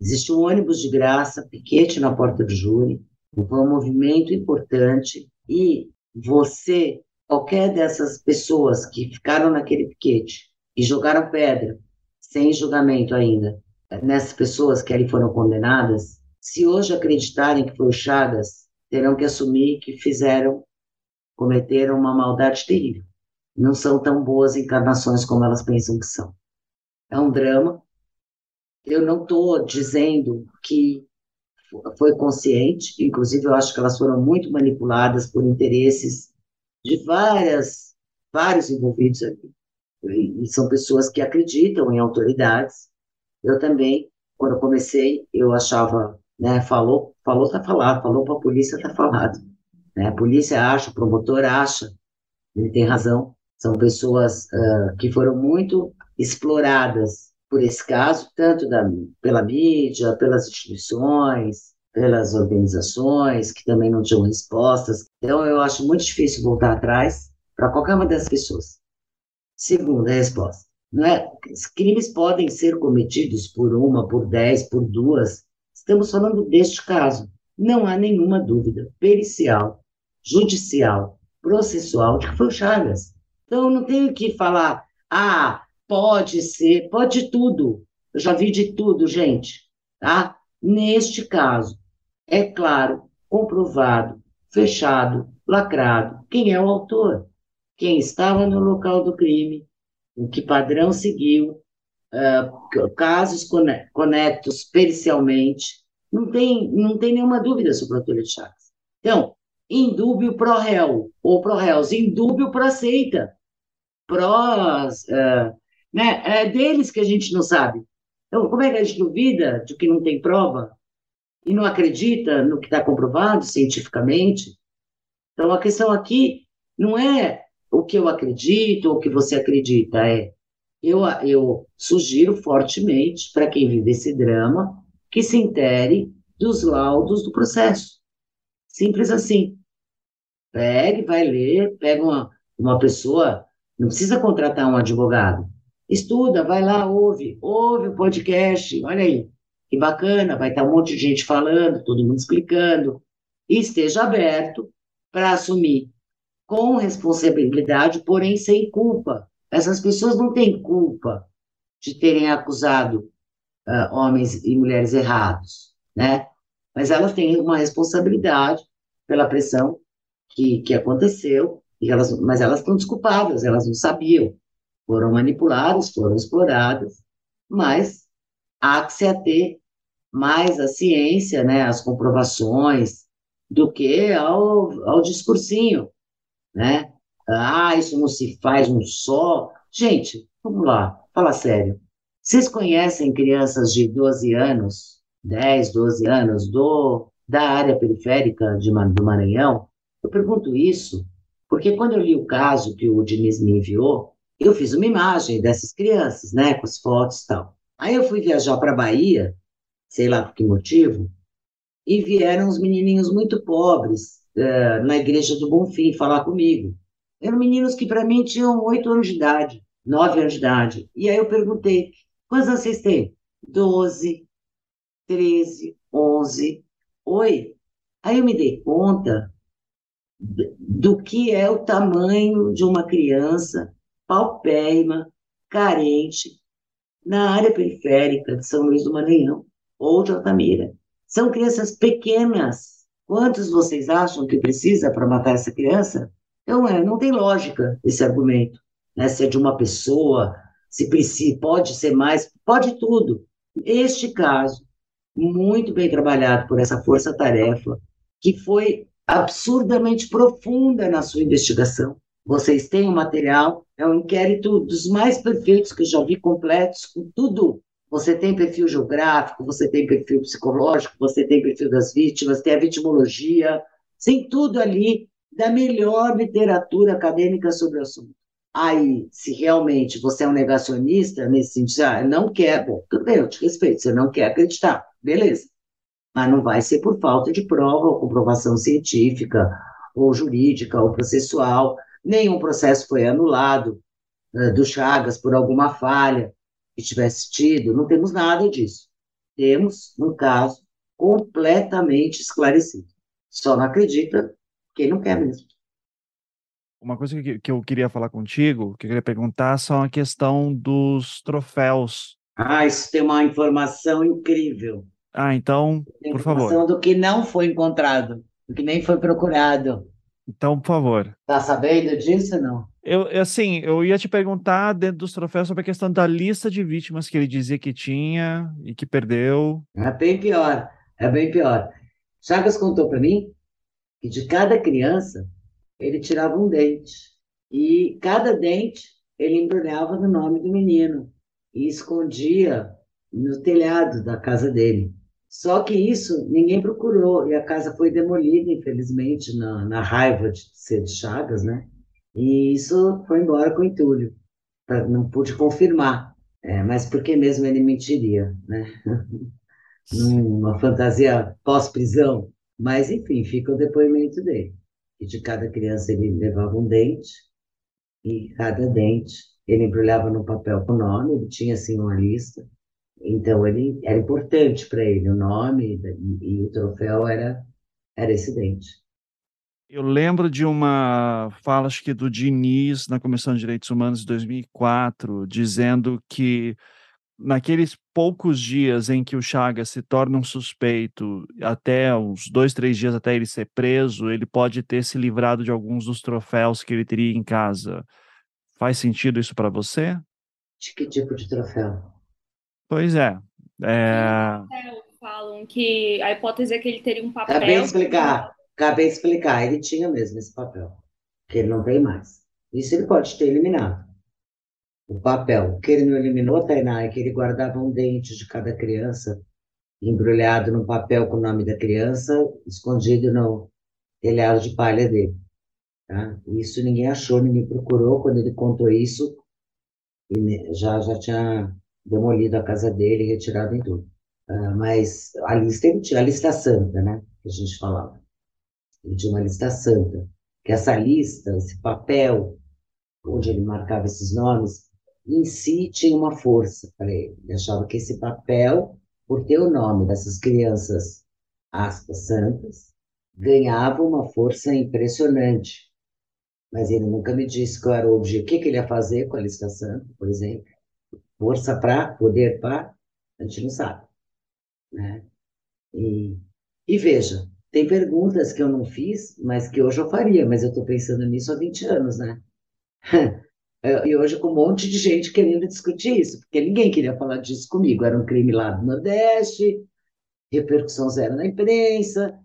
Existe um ônibus de graça, piquete na porta do júri, foi um movimento importante e você, qualquer dessas pessoas que ficaram naquele piquete e jogaram pedra, sem julgamento ainda, nessas pessoas que ali foram condenadas, se hoje acreditarem que o Chagas, terão que assumir que fizeram, cometeram uma maldade terrível. Não são tão boas encarnações como elas pensam que são. É um drama, eu não estou dizendo que foi consciente, inclusive eu acho que elas foram muito manipuladas por interesses de várias, vários envolvidos ali. E são pessoas que acreditam em autoridades. Eu também, quando comecei, eu achava, né, falou, falou, tá falado, falou para a polícia, tá falado. Né? A polícia acha, o promotor acha, ele tem razão. São pessoas uh, que foram muito exploradas por esse caso, tanto da, pela mídia, pelas instituições, pelas organizações, que também não tinham respostas. Então, eu acho muito difícil voltar atrás para qualquer uma dessas pessoas. Segunda resposta. Não é? Crimes podem ser cometidos por uma, por dez, por duas. Estamos falando deste caso. Não há nenhuma dúvida pericial, judicial, processual de que foi o Chagas. Então, eu não tenho que falar, ah, Pode ser, pode tudo. Eu já vi de tudo, gente, tá? Neste caso, é claro, comprovado, fechado, lacrado, quem é o autor, quem estava no local do crime, o que padrão seguiu, uh, casos conectos pericialmente, não tem, não tem nenhuma dúvida sobre o autor de Chagas. Então, indúbio pro réu, ou pro réus, indúbio pro aceita, prós, uh, né? É deles que a gente não sabe. Então, como é que a gente duvida de que não tem prova e não acredita no que está comprovado cientificamente? Então, a questão aqui não é o que eu acredito ou o que você acredita, é eu, eu sugiro fortemente para quem vive esse drama que se intere dos laudos do processo. Simples assim. Pegue, vai ler, pega uma, uma pessoa, não precisa contratar um advogado. Estuda, vai lá, ouve, ouve o podcast, olha aí, que bacana, vai estar um monte de gente falando, todo mundo explicando, e esteja aberto para assumir com responsabilidade, porém sem culpa. Essas pessoas não têm culpa de terem acusado uh, homens e mulheres errados, né? Mas elas têm uma responsabilidade pela pressão que, que aconteceu, e elas, mas elas estão desculpadas, elas não sabiam foram manipuladas, foram exploradas, mas há que se ater mais à ciência, né, às comprovações, do que ao, ao discursinho, né? Ah, isso não se faz um só. Gente, vamos lá, fala sério. Vocês conhecem crianças de 12 anos, 10, 12 anos, do, da área periférica de, do Maranhão? Eu pergunto isso porque quando eu li o caso que o Diniz me enviou, eu fiz uma imagem dessas crianças, né, com as fotos e tal. Aí eu fui viajar para Bahia, sei lá por que motivo, e vieram uns menininhos muito pobres uh, na igreja do Bonfim falar comigo. Eram meninos que para mim tinham oito anos de idade, nove anos de idade. E aí eu perguntei, quantos anos vocês têm? Doze, treze, onze. Oi. Aí eu me dei conta do que é o tamanho de uma criança paupérrima, carente, na área periférica de São Luís do Maranhão ou de Altamira. São crianças pequenas. Quantos vocês acham que precisa para matar essa criança? Então, é, não tem lógica esse argumento. Né? Se é de uma pessoa, se precisa, pode ser mais, pode tudo. Este caso, muito bem trabalhado por essa força-tarefa, que foi absurdamente profunda na sua investigação. Vocês têm o material, é um inquérito dos mais perfeitos que eu já vi completos, com tudo. Você tem perfil geográfico, você tem perfil psicológico, você tem perfil das vítimas, tem a vitimologia, tem tudo ali da melhor literatura acadêmica sobre o assunto. Aí, se realmente você é um negacionista, nesse sentido, ah, não quer, bom, tudo bem, eu te respeito, você não quer acreditar, beleza. Mas não vai ser por falta de prova ou comprovação científica, ou jurídica, ou processual. Nenhum processo foi anulado uh, do Chagas por alguma falha que tivesse tido, não temos nada disso. Temos um caso completamente esclarecido. Só não acredita quem não quer mesmo. Uma coisa que, que eu queria falar contigo, que eu queria perguntar, são a questão dos troféus. Ah, isso tem uma informação incrível. Ah, então, Tem por favor. informação do que não foi encontrado, do que nem foi procurado. Então, por favor. Tá sabendo disso ou não? Eu, eu, assim, eu ia te perguntar dentro dos troféus sobre a questão da lista de vítimas que ele dizia que tinha e que perdeu. É bem pior, é bem pior. Chagas contou para mim que de cada criança ele tirava um dente e cada dente ele embrulhava no nome do menino e escondia no telhado da casa dele. Só que isso ninguém procurou e a casa foi demolida, infelizmente, na, na raiva de ser de Chagas, né? E isso foi embora com o entulho. Não pude confirmar, é, mas por que mesmo ele mentiria, né? Numa fantasia pós-prisão. Mas, enfim, fica o depoimento dele. E de cada criança ele levava um dente, e cada dente ele embrulhava no papel com o nome, ele tinha, assim, uma lista. Então, ele era importante para ele o nome e, e o troféu era, era esse dente. Eu lembro de uma fala, acho que do Diniz, na Comissão de Direitos Humanos de 2004, dizendo que naqueles poucos dias em que o Chagas se torna um suspeito, até uns dois, três dias até ele ser preso, ele pode ter se livrado de alguns dos troféus que ele teria em casa. Faz sentido isso para você? De que tipo de troféu? Pois é. é... Falam que a hipótese é que ele teria um papel. Acabei de explicar. Acabei de explicar. Ele tinha mesmo esse papel, que ele não tem mais. Isso ele pode ter eliminado. O papel. Que ele não eliminou, Tainá, é que ele guardava um dente de cada criança, embrulhado num papel com o nome da criança, escondido no telhado de palha dele. Tá? Isso ninguém achou, ninguém procurou. Quando ele contou isso, ele já, já tinha demolido a casa dele retirado em tudo. Uh, mas a lista, a lista santa, né? Que a gente falava. Ele tinha uma lista santa. Que essa lista, esse papel, onde ele marcava esses nomes, em si tinha uma força para ele. Ele achava que esse papel, por ter o nome dessas crianças, aspas, santas, ganhava uma força impressionante. Mas ele nunca me disse qual era o objetivo, o que, que ele ia fazer com a lista santa, por exemplo força para, poder para, a gente não sabe. Né? E, e veja, tem perguntas que eu não fiz, mas que hoje eu faria, mas eu estou pensando nisso há 20 anos, né? e hoje com um monte de gente querendo discutir isso, porque ninguém queria falar disso comigo. Era um crime lá do Nordeste, repercussão zero na imprensa,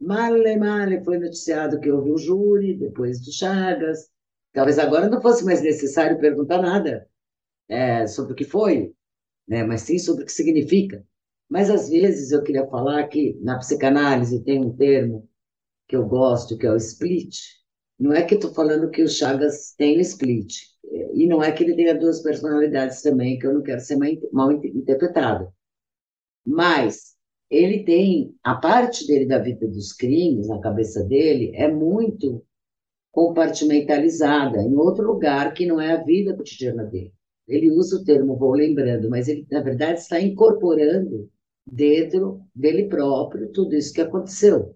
male, male foi noticiado que houve um júri depois do Chagas. Talvez agora não fosse mais necessário perguntar nada é, sobre o que foi, né, mas sim sobre o que significa. Mas às vezes eu queria falar que na psicanálise tem um termo que eu gosto, que é o split. Não é que estou falando que o Chagas tem split, e não é que ele tenha duas personalidades também, que eu não quero ser mal interpretado. Mas ele tem, a parte dele da vida dos crimes, na cabeça dele, é muito compartimentalizada, em outro lugar que não é a vida cotidiana dele ele usa o termo vou lembrando, mas ele, na verdade, está incorporando dentro dele próprio tudo isso que aconteceu.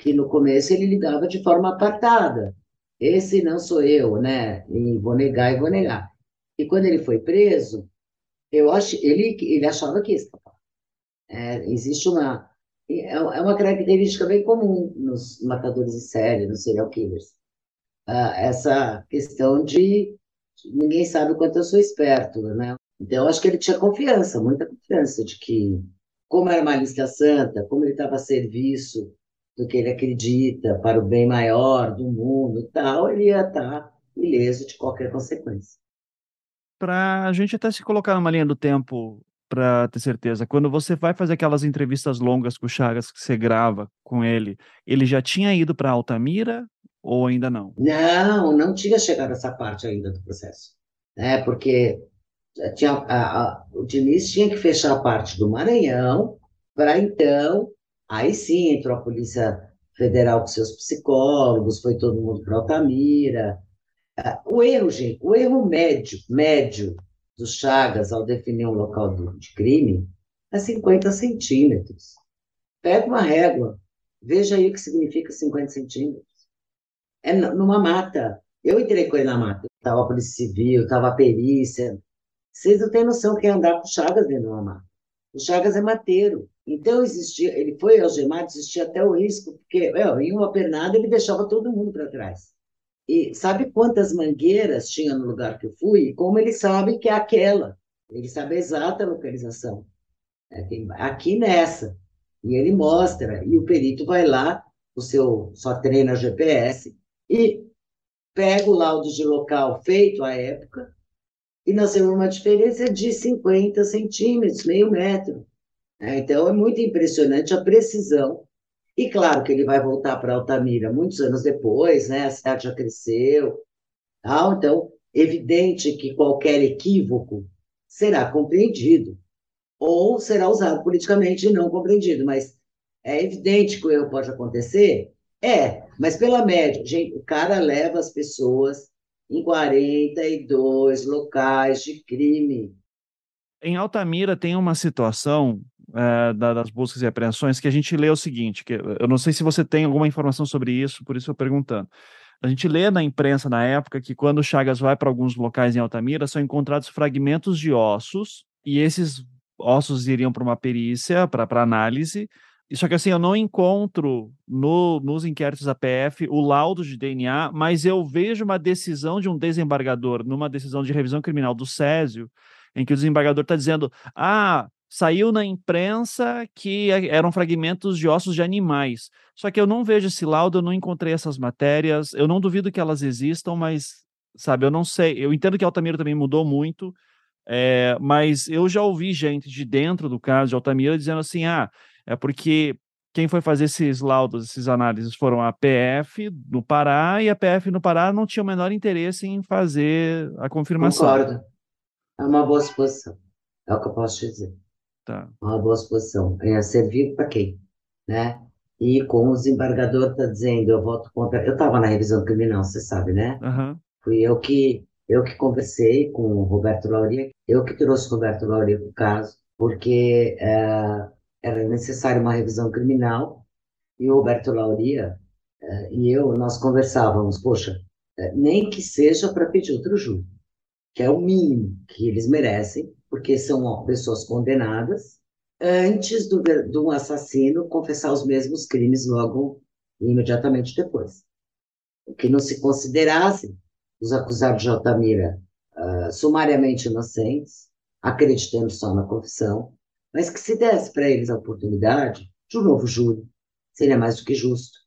Que no começo ele lidava de forma apartada. Esse não sou eu, né? E vou negar e vou negar. E quando ele foi preso, eu acho, ele, ele achava que escapar. É, existe uma é, é uma característica bem comum nos matadores de série, nos serial killers. Uh, essa questão de ninguém sabe o quanto eu sou esperto, né? Então, acho que ele tinha confiança, muita confiança de que, como era uma lista santa, como ele estava a serviço do que ele acredita para o bem maior do mundo tal, ele ia estar ileso de qualquer consequência. Para a gente até se colocar numa linha do tempo para ter certeza, quando você vai fazer aquelas entrevistas longas com o Chagas que você grava com ele, ele já tinha ido para Altamira ou ainda não? Não, não tinha chegado essa parte ainda do processo, né? Porque tinha, a, a, o Diniz tinha que fechar a parte do Maranhão para então, aí sim entrou a Polícia Federal com seus psicólogos, foi todo mundo para Altamira. O erro, gente, o erro médio, médio dos Chagas ao definir um local de crime é 50 centímetros. Pega uma régua, veja aí o que significa 50 centímetros. É numa mata. Eu entrei com ele na mata. Estava a Polícia Civil, estava a perícia, vocês não têm noção que é andar com Chagas dentro de uma mata. O Chagas é mateiro. Então existia, ele foi algemado, existia até o risco, porque em uma pernada ele deixava todo mundo para trás. E sabe quantas mangueiras tinha no lugar que eu fui? Como ele sabe que é aquela? Ele sabe a exata localização. É aqui nessa. E ele mostra, e o perito vai lá, o seu só treina GPS, e pega o laudo de local feito à época, e nós temos uma diferença de 50 centímetros, meio metro. É, então, é muito impressionante a precisão. E claro que ele vai voltar para Altamira muitos anos depois, né? a cidade já cresceu. Tal, então, evidente que qualquer equívoco será compreendido ou será usado politicamente e não compreendido, mas é evidente que o erro pode acontecer? É, mas pela média, gente, o cara leva as pessoas em 42 locais de crime. Em Altamira tem uma situação é, das buscas e apreensões que a gente lê o seguinte, que eu não sei se você tem alguma informação sobre isso, por isso eu perguntando. A gente lê na imprensa na época que quando o Chagas vai para alguns locais em Altamira, são encontrados fragmentos de ossos, e esses ossos iriam para uma perícia, para análise, só que assim, eu não encontro no, nos inquéritos da PF o laudo de DNA, mas eu vejo uma decisão de um desembargador, numa decisão de revisão criminal do Césio, em que o desembargador está dizendo: ah, saiu na imprensa que eram fragmentos de ossos de animais. Só que eu não vejo esse laudo, eu não encontrei essas matérias, eu não duvido que elas existam, mas, sabe, eu não sei. Eu entendo que Altamira também mudou muito, é, mas eu já ouvi gente de dentro do caso de Altamira dizendo assim: ah é porque quem foi fazer esses laudos, essas análises foram a PF no Pará e a PF no Pará não tinha o menor interesse em fazer a confirmação. Concordo. É uma boa suposição. É o que eu posso dizer. Tá. É uma boa suposição. É servir para quem? Né? E com o desembargador está dizendo, eu voto contra. Eu estava na revisão criminal, você sabe, né? Uhum. Fui eu que eu que conversei com o Roberto Lauria, eu que trouxe o Roberto Lauria para o caso, porque é, era necessária uma revisão criminal, e o Roberto Lauria uh, e eu, nós conversávamos, poxa, uh, nem que seja para pedir outro júri, que é o mínimo que eles merecem, porque são ó, pessoas condenadas, antes do, do assassino confessar os mesmos crimes logo imediatamente depois. O que não se considerasse os acusados de Altamira uh, sumariamente inocentes, acreditando só na confissão, mas que se desse para eles a oportunidade de um novo júri, seria mais do que justo.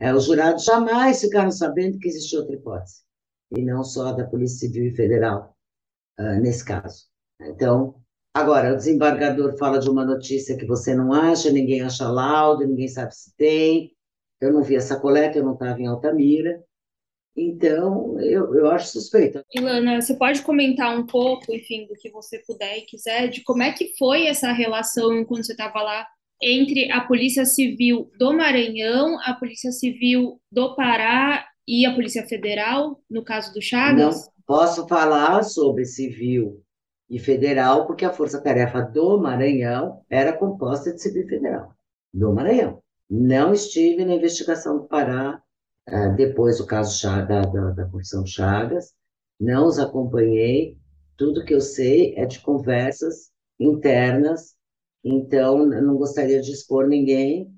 É, os jurados jamais ficaram sabendo que existia outra hipótese, e não só da Polícia Civil e Federal, uh, nesse caso. Então, agora, o desembargador fala de uma notícia que você não acha, ninguém acha laudo, ninguém sabe se tem. Eu não vi essa coleta, eu não estava em Altamira, então, eu, eu acho suspeita. Ilana, você pode comentar um pouco, enfim, do que você puder e quiser, de como é que foi essa relação quando você estava lá entre a Polícia Civil do Maranhão, a Polícia Civil do Pará e a Polícia Federal, no caso do Chagas? Não posso falar sobre civil e federal, porque a Força Tarefa do Maranhão era composta de civil e federal, do Maranhão. Não estive na investigação do Pará Uh, depois o caso da, da, da Constituição Chagas, não os acompanhei, tudo que eu sei é de conversas internas, então eu não gostaria de expor ninguém,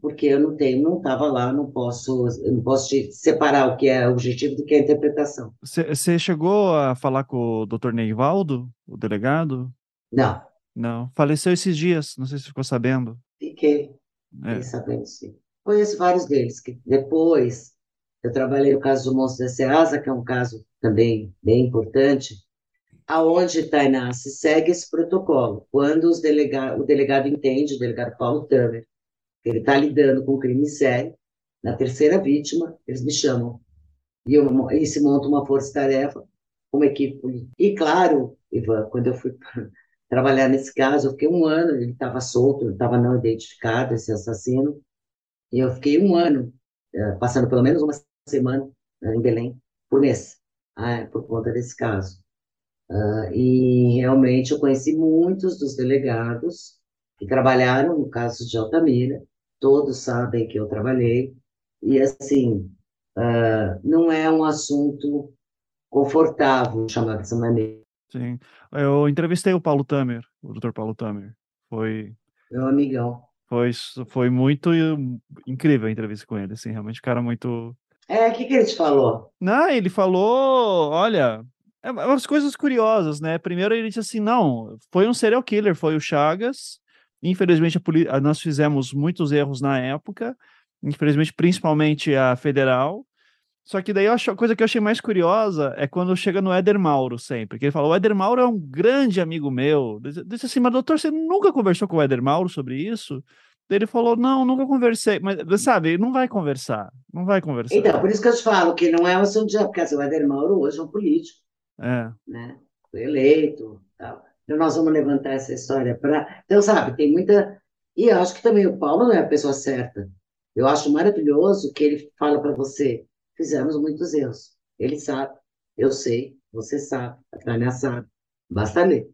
porque eu não tenho, não estava lá, não posso, não posso separar o que é objetivo do que é interpretação. Você chegou a falar com o Dr. Neivaldo, o delegado? Não. Não. Faleceu esses dias, não sei se ficou sabendo. Fiquei, fiquei é. sabendo sim. Conheço vários deles, que depois eu trabalhei no caso do Monstro da Ceasa, que é um caso também bem importante, aonde, Tainá, se segue esse protocolo. Quando os delega o delegado entende, o delegado Paulo Tamer, que ele está lidando com crime sério, na terceira vítima, eles me chamam. E, eu, e se monta uma força-tarefa, uma equipe. E claro, Ivan, quando eu fui trabalhar nesse caso, eu fiquei um ano, ele estava solto, ele estava não identificado, esse assassino, e eu fiquei um ano, eh, passando pelo menos uma semana né, em Belém, por mês, ah, por conta desse caso. Uh, e realmente eu conheci muitos dos delegados que trabalharam no caso de Altamira, todos sabem que eu trabalhei, e assim, uh, não é um assunto confortável, chamar dessa maneira. Sim, eu entrevistei o Paulo Tamer, o Dr. Paulo Tamer, foi... Meu amigão. Foi, foi muito incrível a entrevista com ele, assim, realmente um cara muito... É, o que, que ele te falou? Não, ele falou, olha, é umas coisas curiosas, né? Primeiro ele disse assim, não, foi um serial killer, foi o Chagas. Infelizmente a nós fizemos muitos erros na época, infelizmente principalmente a federal. Só que daí a coisa que eu achei mais curiosa é quando chega no Éder Mauro sempre, que ele fala, o Éder Mauro é um grande amigo meu. Disse assim, mas doutor, você nunca conversou com o Éder Mauro sobre isso? Ele falou, não, nunca conversei. Mas, sabe, não vai conversar, não vai conversar. Então, por isso que eu te falo que não é um assunto de... Porque assim, o Éder Mauro hoje é um político. É. Né? Foi eleito, tal. Então nós vamos levantar essa história para. Então, sabe, tem muita. E eu acho que também o Paulo não é a pessoa certa. Eu acho maravilhoso que ele fala para você: fizemos muitos erros. Ele sabe, eu sei, você sabe, a Tânia sabe. Basta ler,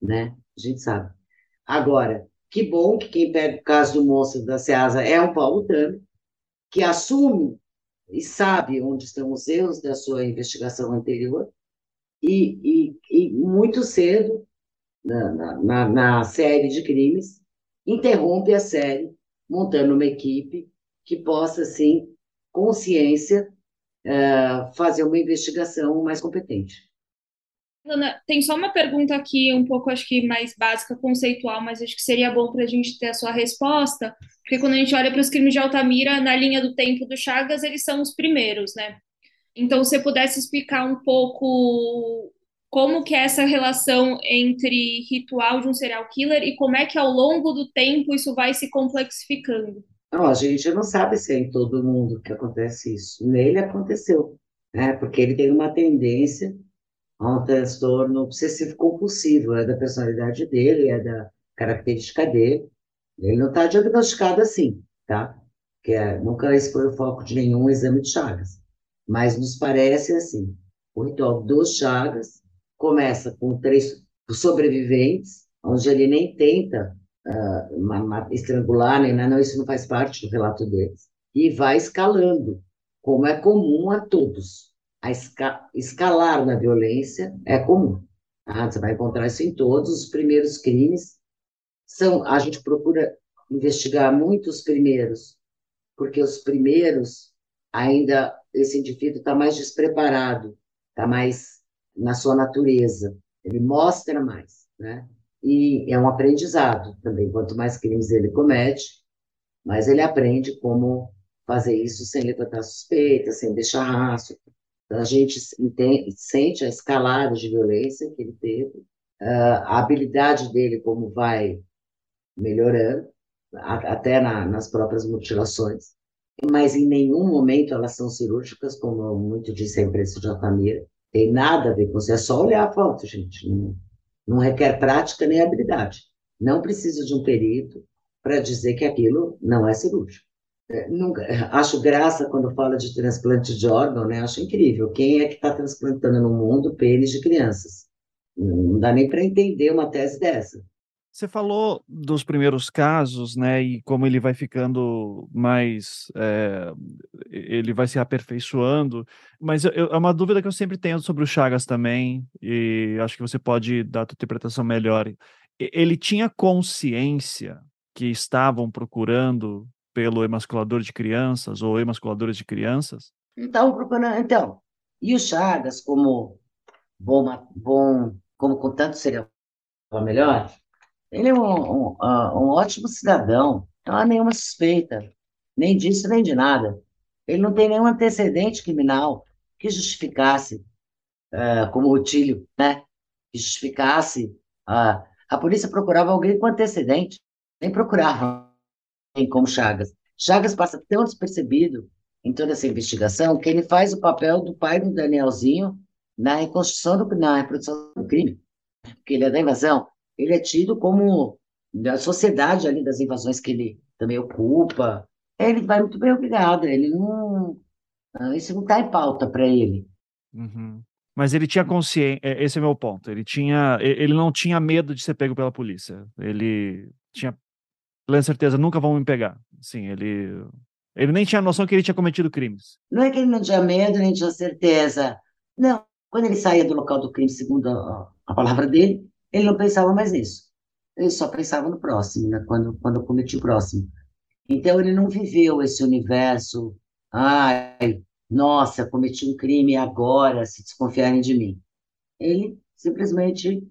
né? A gente sabe. Agora, que bom que quem pega o caso do monstro da Ceasa é o Paulo Tami, que assume e sabe onde estão os erros da sua investigação anterior e, e, e muito cedo, na, na, na série de crimes, interrompe a série, montando uma equipe que possa, assim, consciência, uh, fazer uma investigação mais competente. Ana, tem só uma pergunta aqui, um pouco, acho que mais básica, conceitual, mas acho que seria bom para a gente ter a sua resposta, porque quando a gente olha para os crimes de Altamira, na linha do tempo do Chagas, eles são os primeiros, né? Então, se pudesse explicar um pouco como que é essa relação entre ritual de um serial killer e como é que ao longo do tempo isso vai se complexificando. Não, a gente não sabe se é em todo mundo que acontece isso. Nele aconteceu, né? Porque ele tem uma tendência a um transtorno obsessivo compulsivo, é da personalidade dele, é da característica dele. Ele não está diagnosticado assim, tá? Que é, nunca foi o foco de nenhum exame de Chagas. Mas nos parece assim. O ritual dos Chagas começa com três sobreviventes, onde ele nem tenta uh, estrangular, nem não, isso não faz parte do relato deles, e vai escalando, como é comum a todos. A esca escalar na violência é comum. Ah, você vai encontrar isso em todos os primeiros crimes. São, a gente procura investigar muito os primeiros, porque os primeiros ainda esse indivíduo está mais despreparado, está mais na sua natureza. Ele mostra mais, né? E é um aprendizado também. Quanto mais crimes ele comete, mais ele aprende como fazer isso sem levantar suspeita, sem deixar rastro. Então, a gente entende, sente a escalada de violência que ele teve, a habilidade dele como vai melhorando, até na, nas próprias mutilações mas em nenhum momento elas são cirúrgicas, como muito disse a imprensa de Altamira. Tem nada a ver com você, é só olhar a foto, gente. Não, não requer prática nem habilidade. Não precisa de um perito para dizer que aquilo não é cirúrgico. É, nunca, acho graça quando fala de transplante de órgão, né? Acho incrível. Quem é que está transplantando no mundo pênis de crianças? Não dá nem para entender uma tese dessa. Você falou dos primeiros casos, né, e como ele vai ficando mais, é, ele vai se aperfeiçoando, mas eu, é uma dúvida que eu sempre tenho sobre o Chagas também, e acho que você pode dar a tua interpretação melhor. Ele tinha consciência que estavam procurando pelo emasculador de crianças ou emasculadores de crianças? Estavam procurando, então. E o Chagas, como bom, bom como contanto seria melhor, ele é um, um, um ótimo cidadão, não há nenhuma suspeita, nem disso, nem de nada. Ele não tem nenhum antecedente criminal que justificasse, uh, como o Tílio, né? Que justificasse. Uh, a polícia procurava alguém com antecedente, nem procurava alguém como Chagas. Chagas passa tão despercebido em toda essa investigação que ele faz o papel do pai do Danielzinho na reconstrução do, na reprodução do crime, porque ele é da invasão. Ele é tido como da sociedade ali das invasões que ele também ocupa. Ele vai muito bem obrigado. Ele não ah, isso não está em pauta para ele. Uhum. Mas ele tinha consciência. É, esse é meu ponto. Ele tinha, ele não tinha medo de ser pego pela polícia. Ele tinha plena certeza, nunca vão me pegar. Sim, ele ele nem tinha noção que ele tinha cometido crimes. Não é que ele não tinha medo, nem tinha certeza. Não. Quando ele saía do local do crime, segundo a, a palavra dele, ele não pensava mais nisso. Ele só pensava no próximo, né? quando, quando eu cometi o próximo. Então, ele não viveu esse universo. Ai, nossa, cometi um crime agora, se desconfiarem de mim. Ele simplesmente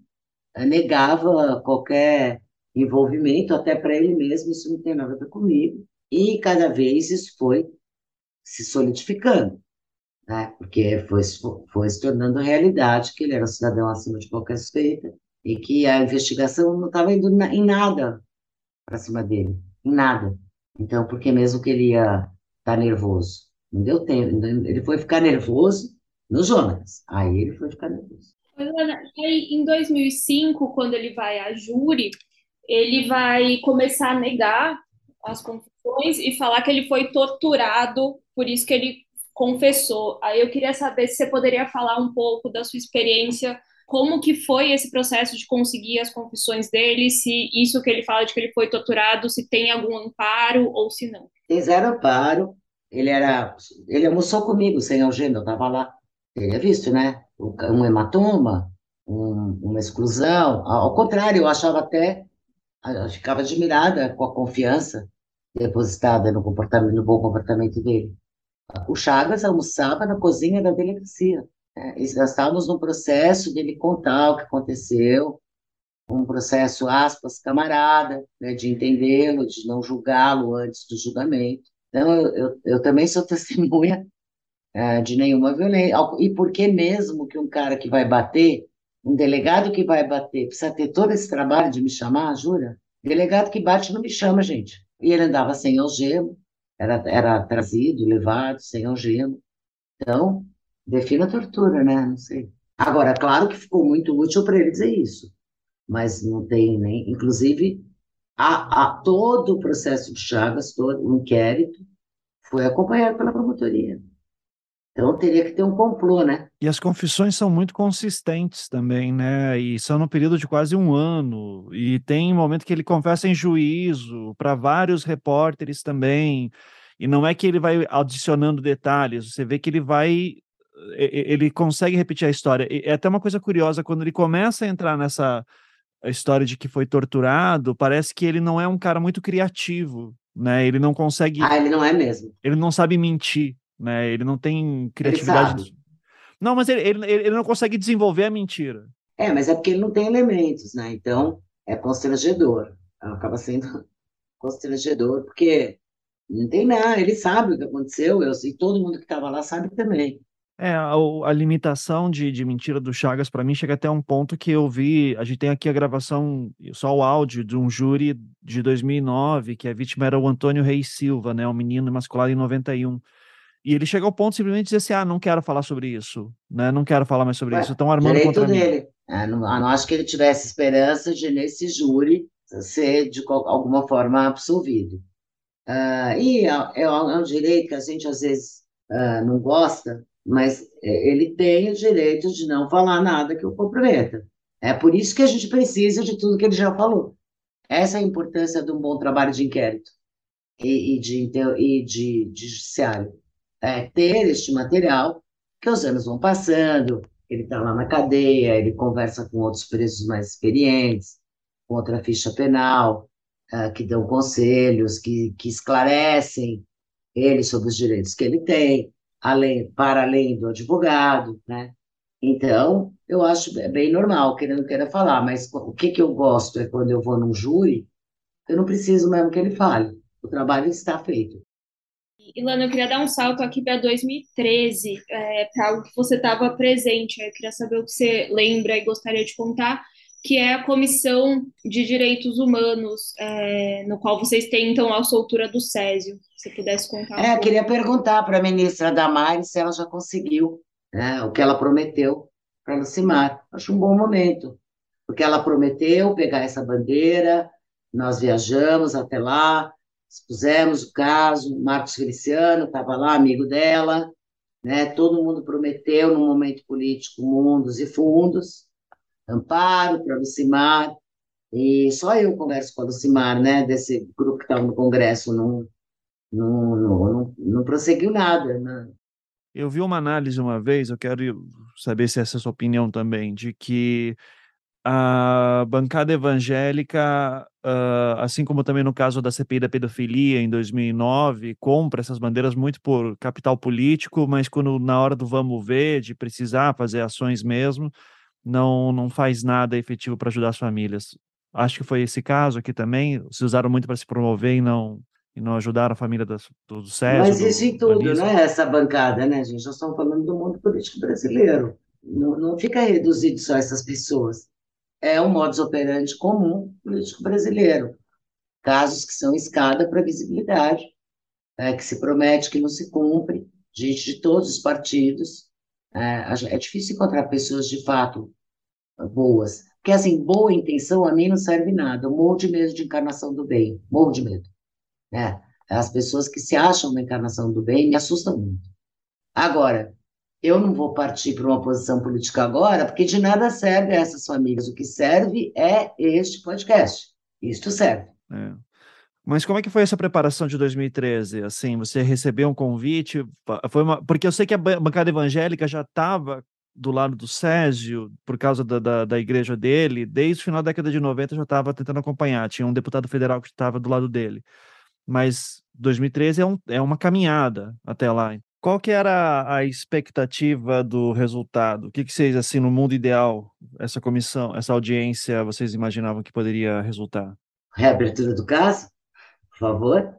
eh, negava qualquer envolvimento, até para ele mesmo, isso não tem nada a ver comigo. E cada vez isso foi se solidificando, né? porque foi, foi se tornando realidade que ele era um cidadão acima de qualquer suspeita e que a investigação não estava indo em nada para cima dele, em nada. Então, por que mesmo que ele ia estar tá nervoso? Não deu tempo. Ele foi ficar nervoso no Jonas. Aí ele foi ficar nervoso. Aí, em 2005, quando ele vai à júri, ele vai começar a negar as confissões e falar que ele foi torturado, por isso que ele confessou. Aí eu queria saber se você poderia falar um pouco da sua experiência, como que foi esse processo de conseguir as confissões dele, se isso que ele fala de que ele foi torturado, se tem algum amparo ou se não. Tem zero amparo. Ele era, ele almoçou comigo sem algema, eu estava lá. Teria visto, né? Um hematoma, um, uma exclusão. Ao contrário, eu achava até, eu ficava admirada com a confiança depositada no comportamento, no bom comportamento dele. O Chagas almoçava na cozinha da delegacia. E nós estávamos no processo dele contar o que aconteceu, um processo, aspas, camarada, né, de entendê-lo, de não julgá-lo antes do julgamento. Então, eu, eu, eu também sou testemunha é, de nenhuma violência. E por que mesmo que um cara que vai bater, um delegado que vai bater, precisa ter todo esse trabalho de me chamar, jura? Delegado que bate não me chama, gente. E ele andava sem algema, era, era trazido, levado, sem algema. Então, defina tortura, né? Não sei. Agora, claro que ficou muito útil para ele dizer isso, mas não tem nem. Inclusive, a, a, todo o processo de Chagas, todo o inquérito, foi acompanhado pela promotoria. Então teria que ter um complô, né? E as confissões são muito consistentes também, né? E são no período de quase um ano. E tem momento que ele confessa em juízo para vários repórteres também. E não é que ele vai adicionando detalhes, você vê que ele vai. Ele consegue repetir a história. E é até uma coisa curiosa, quando ele começa a entrar nessa história de que foi torturado, parece que ele não é um cara muito criativo, né? Ele não consegue. Ah, ele não é mesmo. Ele não sabe mentir né? Ele não tem criatividade. Não, mas ele, ele, ele não consegue desenvolver a mentira. É, mas é porque ele não tem elementos, né? Então é constrangedor. Acaba sendo constrangedor, porque não tem nada, ele sabe o que aconteceu, eu, e todo mundo que estava lá sabe também. É, a, a limitação de, de mentira do Chagas, para mim, chega até um ponto que eu vi. A gente tem aqui a gravação, só o áudio, de um júri de 2009, que a vítima era o Antônio Reis Silva, né? Um menino emasculado em 91. E ele chega ao ponto de simplesmente dizer assim: ah, não quero falar sobre isso, né? Não quero falar mais sobre Ué, isso. Estão armando contra dele. mim. É, não, não acho que ele tivesse esperança de, nesse júri, ser de alguma forma absolvido. Uh, e é, é, é, um direito que a gente às vezes uh, não gosta, mas é, ele tem o direito de não falar nada que o comprometa. É por isso que a gente precisa de tudo que ele já falou. Essa é a importância de um bom trabalho de inquérito e, e, de, e de, de judiciário é, ter este material, que os anos vão passando, ele está lá na cadeia, ele conversa com outros presos mais experientes, com outra ficha penal, uh, que dão conselhos, que, que esclarecem ele sobre os direitos que ele tem, além, para além do advogado, né? Então, eu acho bem normal, que ele não queira falar, mas o que, que eu gosto é quando eu vou num júri, eu não preciso mesmo que ele fale, o trabalho está feito. Ilana, eu queria dar um salto aqui para 2013, é, para algo que você estava presente. Eu queria saber o que você lembra e gostaria de contar, que é a Comissão de Direitos Humanos, é, no qual vocês tentam a soltura do Césio. Se pudesse contar. Um é, pouco. queria perguntar para a ministra Damares se ela já conseguiu né, o que ela prometeu para Lucimar. Acho um bom momento, porque ela prometeu pegar essa bandeira, nós viajamos até lá, expusemos o caso, Marcos Feliciano estava lá, amigo dela, né? todo mundo prometeu, no momento político, mundos e fundos, amparo para Lucimar, e só eu converso com a Lucimar, né, desse grupo que estava no Congresso, não, não, não, não, prosseguiu nada. Né? Eu vi uma análise uma vez, eu quero saber se essa é a sua opinião também, de que a bancada evangélica, uh, assim como também no caso da CPI da pedofilia em 2009, compra essas bandeiras muito por capital político, mas quando na hora do vamos ver, de precisar fazer ações mesmo, não, não faz nada efetivo para ajudar as famílias. Acho que foi esse caso aqui também, se usaram muito para se promover e não e não ajudaram a família do, do César. Mas isso em tudo, não é essa bancada, né, gente? Nós estamos falando do mundo político brasileiro. Não, não fica reduzido só a essas pessoas é um modus operandi comum político brasileiro. Casos que são escada para visibilidade, é, que se promete que não se cumpre, gente de todos os partidos. É, é difícil encontrar pessoas de fato boas. Porque, assim, boa intenção a mim não serve nada. Eu morro de medo de encarnação do bem. Morro de medo. É, as pessoas que se acham uma encarnação do bem me assustam muito. Agora, eu não vou partir para uma posição política agora, porque de nada serve essas famílias. O que serve é este podcast. Isto serve. É. Mas como é que foi essa preparação de 2013? Assim, você recebeu um convite? Foi uma... Porque eu sei que a bancada evangélica já estava do lado do Césio, por causa da, da, da, igreja dele, desde o final da década de 90 já estava tentando acompanhar. Tinha um deputado federal que estava do lado dele. Mas 2013 é, um, é uma caminhada até lá. Qual que era a expectativa do resultado? O que, que vocês, assim, no mundo ideal, essa comissão, essa audiência, vocês imaginavam que poderia resultar? Reabertura do caso, favor.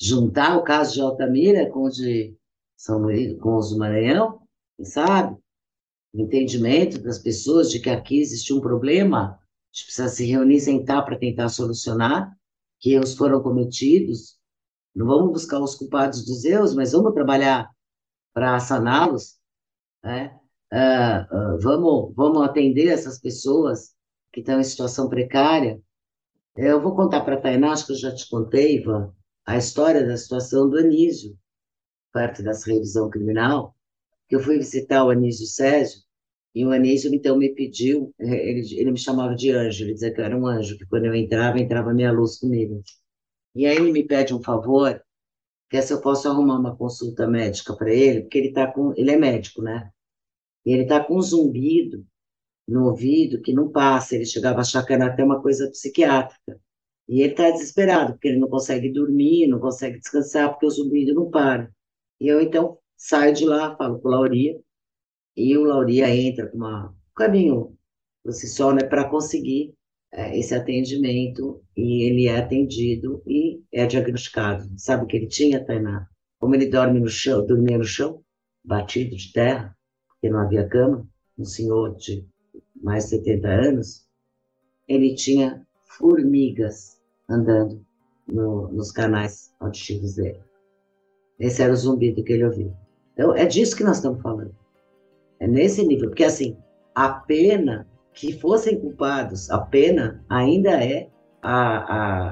Juntar o caso de Altamira com o de São Luís, com os do Maranhão, quem sabe? O entendimento das pessoas de que aqui existe um problema, a gente precisa se reunir, sentar para tentar solucionar, que erros foram cometidos, não vamos buscar os culpados dos erros, mas vamos trabalhar para saná-los, né? Uh, uh, vamos, vamos atender essas pessoas que estão em situação precária. Eu vou contar para a Tainá, acho que eu já te contei, Ivan, a história da situação do Anísio, perto dessa revisão criminal, que eu fui visitar o Anísio Césio, e o Anísio, então, me pediu, ele, ele me chamava de anjo, ele dizia que eu era um anjo, que quando eu entrava, entrava a minha luz comigo. E aí ele me pede um favor, que é se eu posso arrumar uma consulta médica para ele, porque ele tá com, ele é médico, né? E ele tá com um zumbido no ouvido que não passa, ele chegava a achar que era até uma coisa psiquiátrica. E ele está desesperado, porque ele não consegue dormir, não consegue descansar, porque o zumbido não para. E eu, então, saio de lá, falo com o Lauria, e o Lauria entra com uma, um caminho por si só, né, para conseguir é, esse atendimento e ele é atendido e é diagnosticado. Sabe o que ele tinha, Tainá? Como ele dorme no chão, dormia no chão, batido de terra, porque não havia cama, um senhor de mais de 70 anos, ele tinha formigas andando no, nos canais auditivos dele. Esse era o zumbido que ele ouvia. Então, é disso que nós estamos falando. É nesse nível, porque assim, a pena que fossem culpados, a pena ainda é a,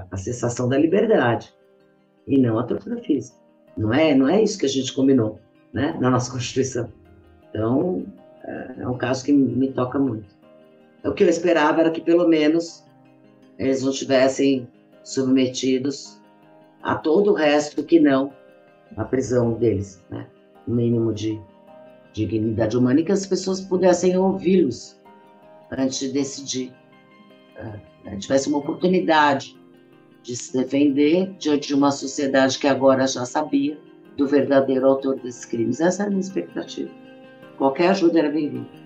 a, a cessação da liberdade e não a tortura física. Não é, não é isso que a gente combinou né, na nossa Constituição. Então, é, é um caso que me toca muito. O que eu esperava era que, pelo menos, eles não tivessem submetidos a todo o resto que não a prisão deles, né? O mínimo de dignidade humana e que as pessoas pudessem ouvi-los antes de decidir, uh, tivesse uma oportunidade de se defender diante de uma sociedade que agora já sabia do verdadeiro autor desses crimes. Essa era a minha expectativa. Qualquer ajuda era bem-vinda.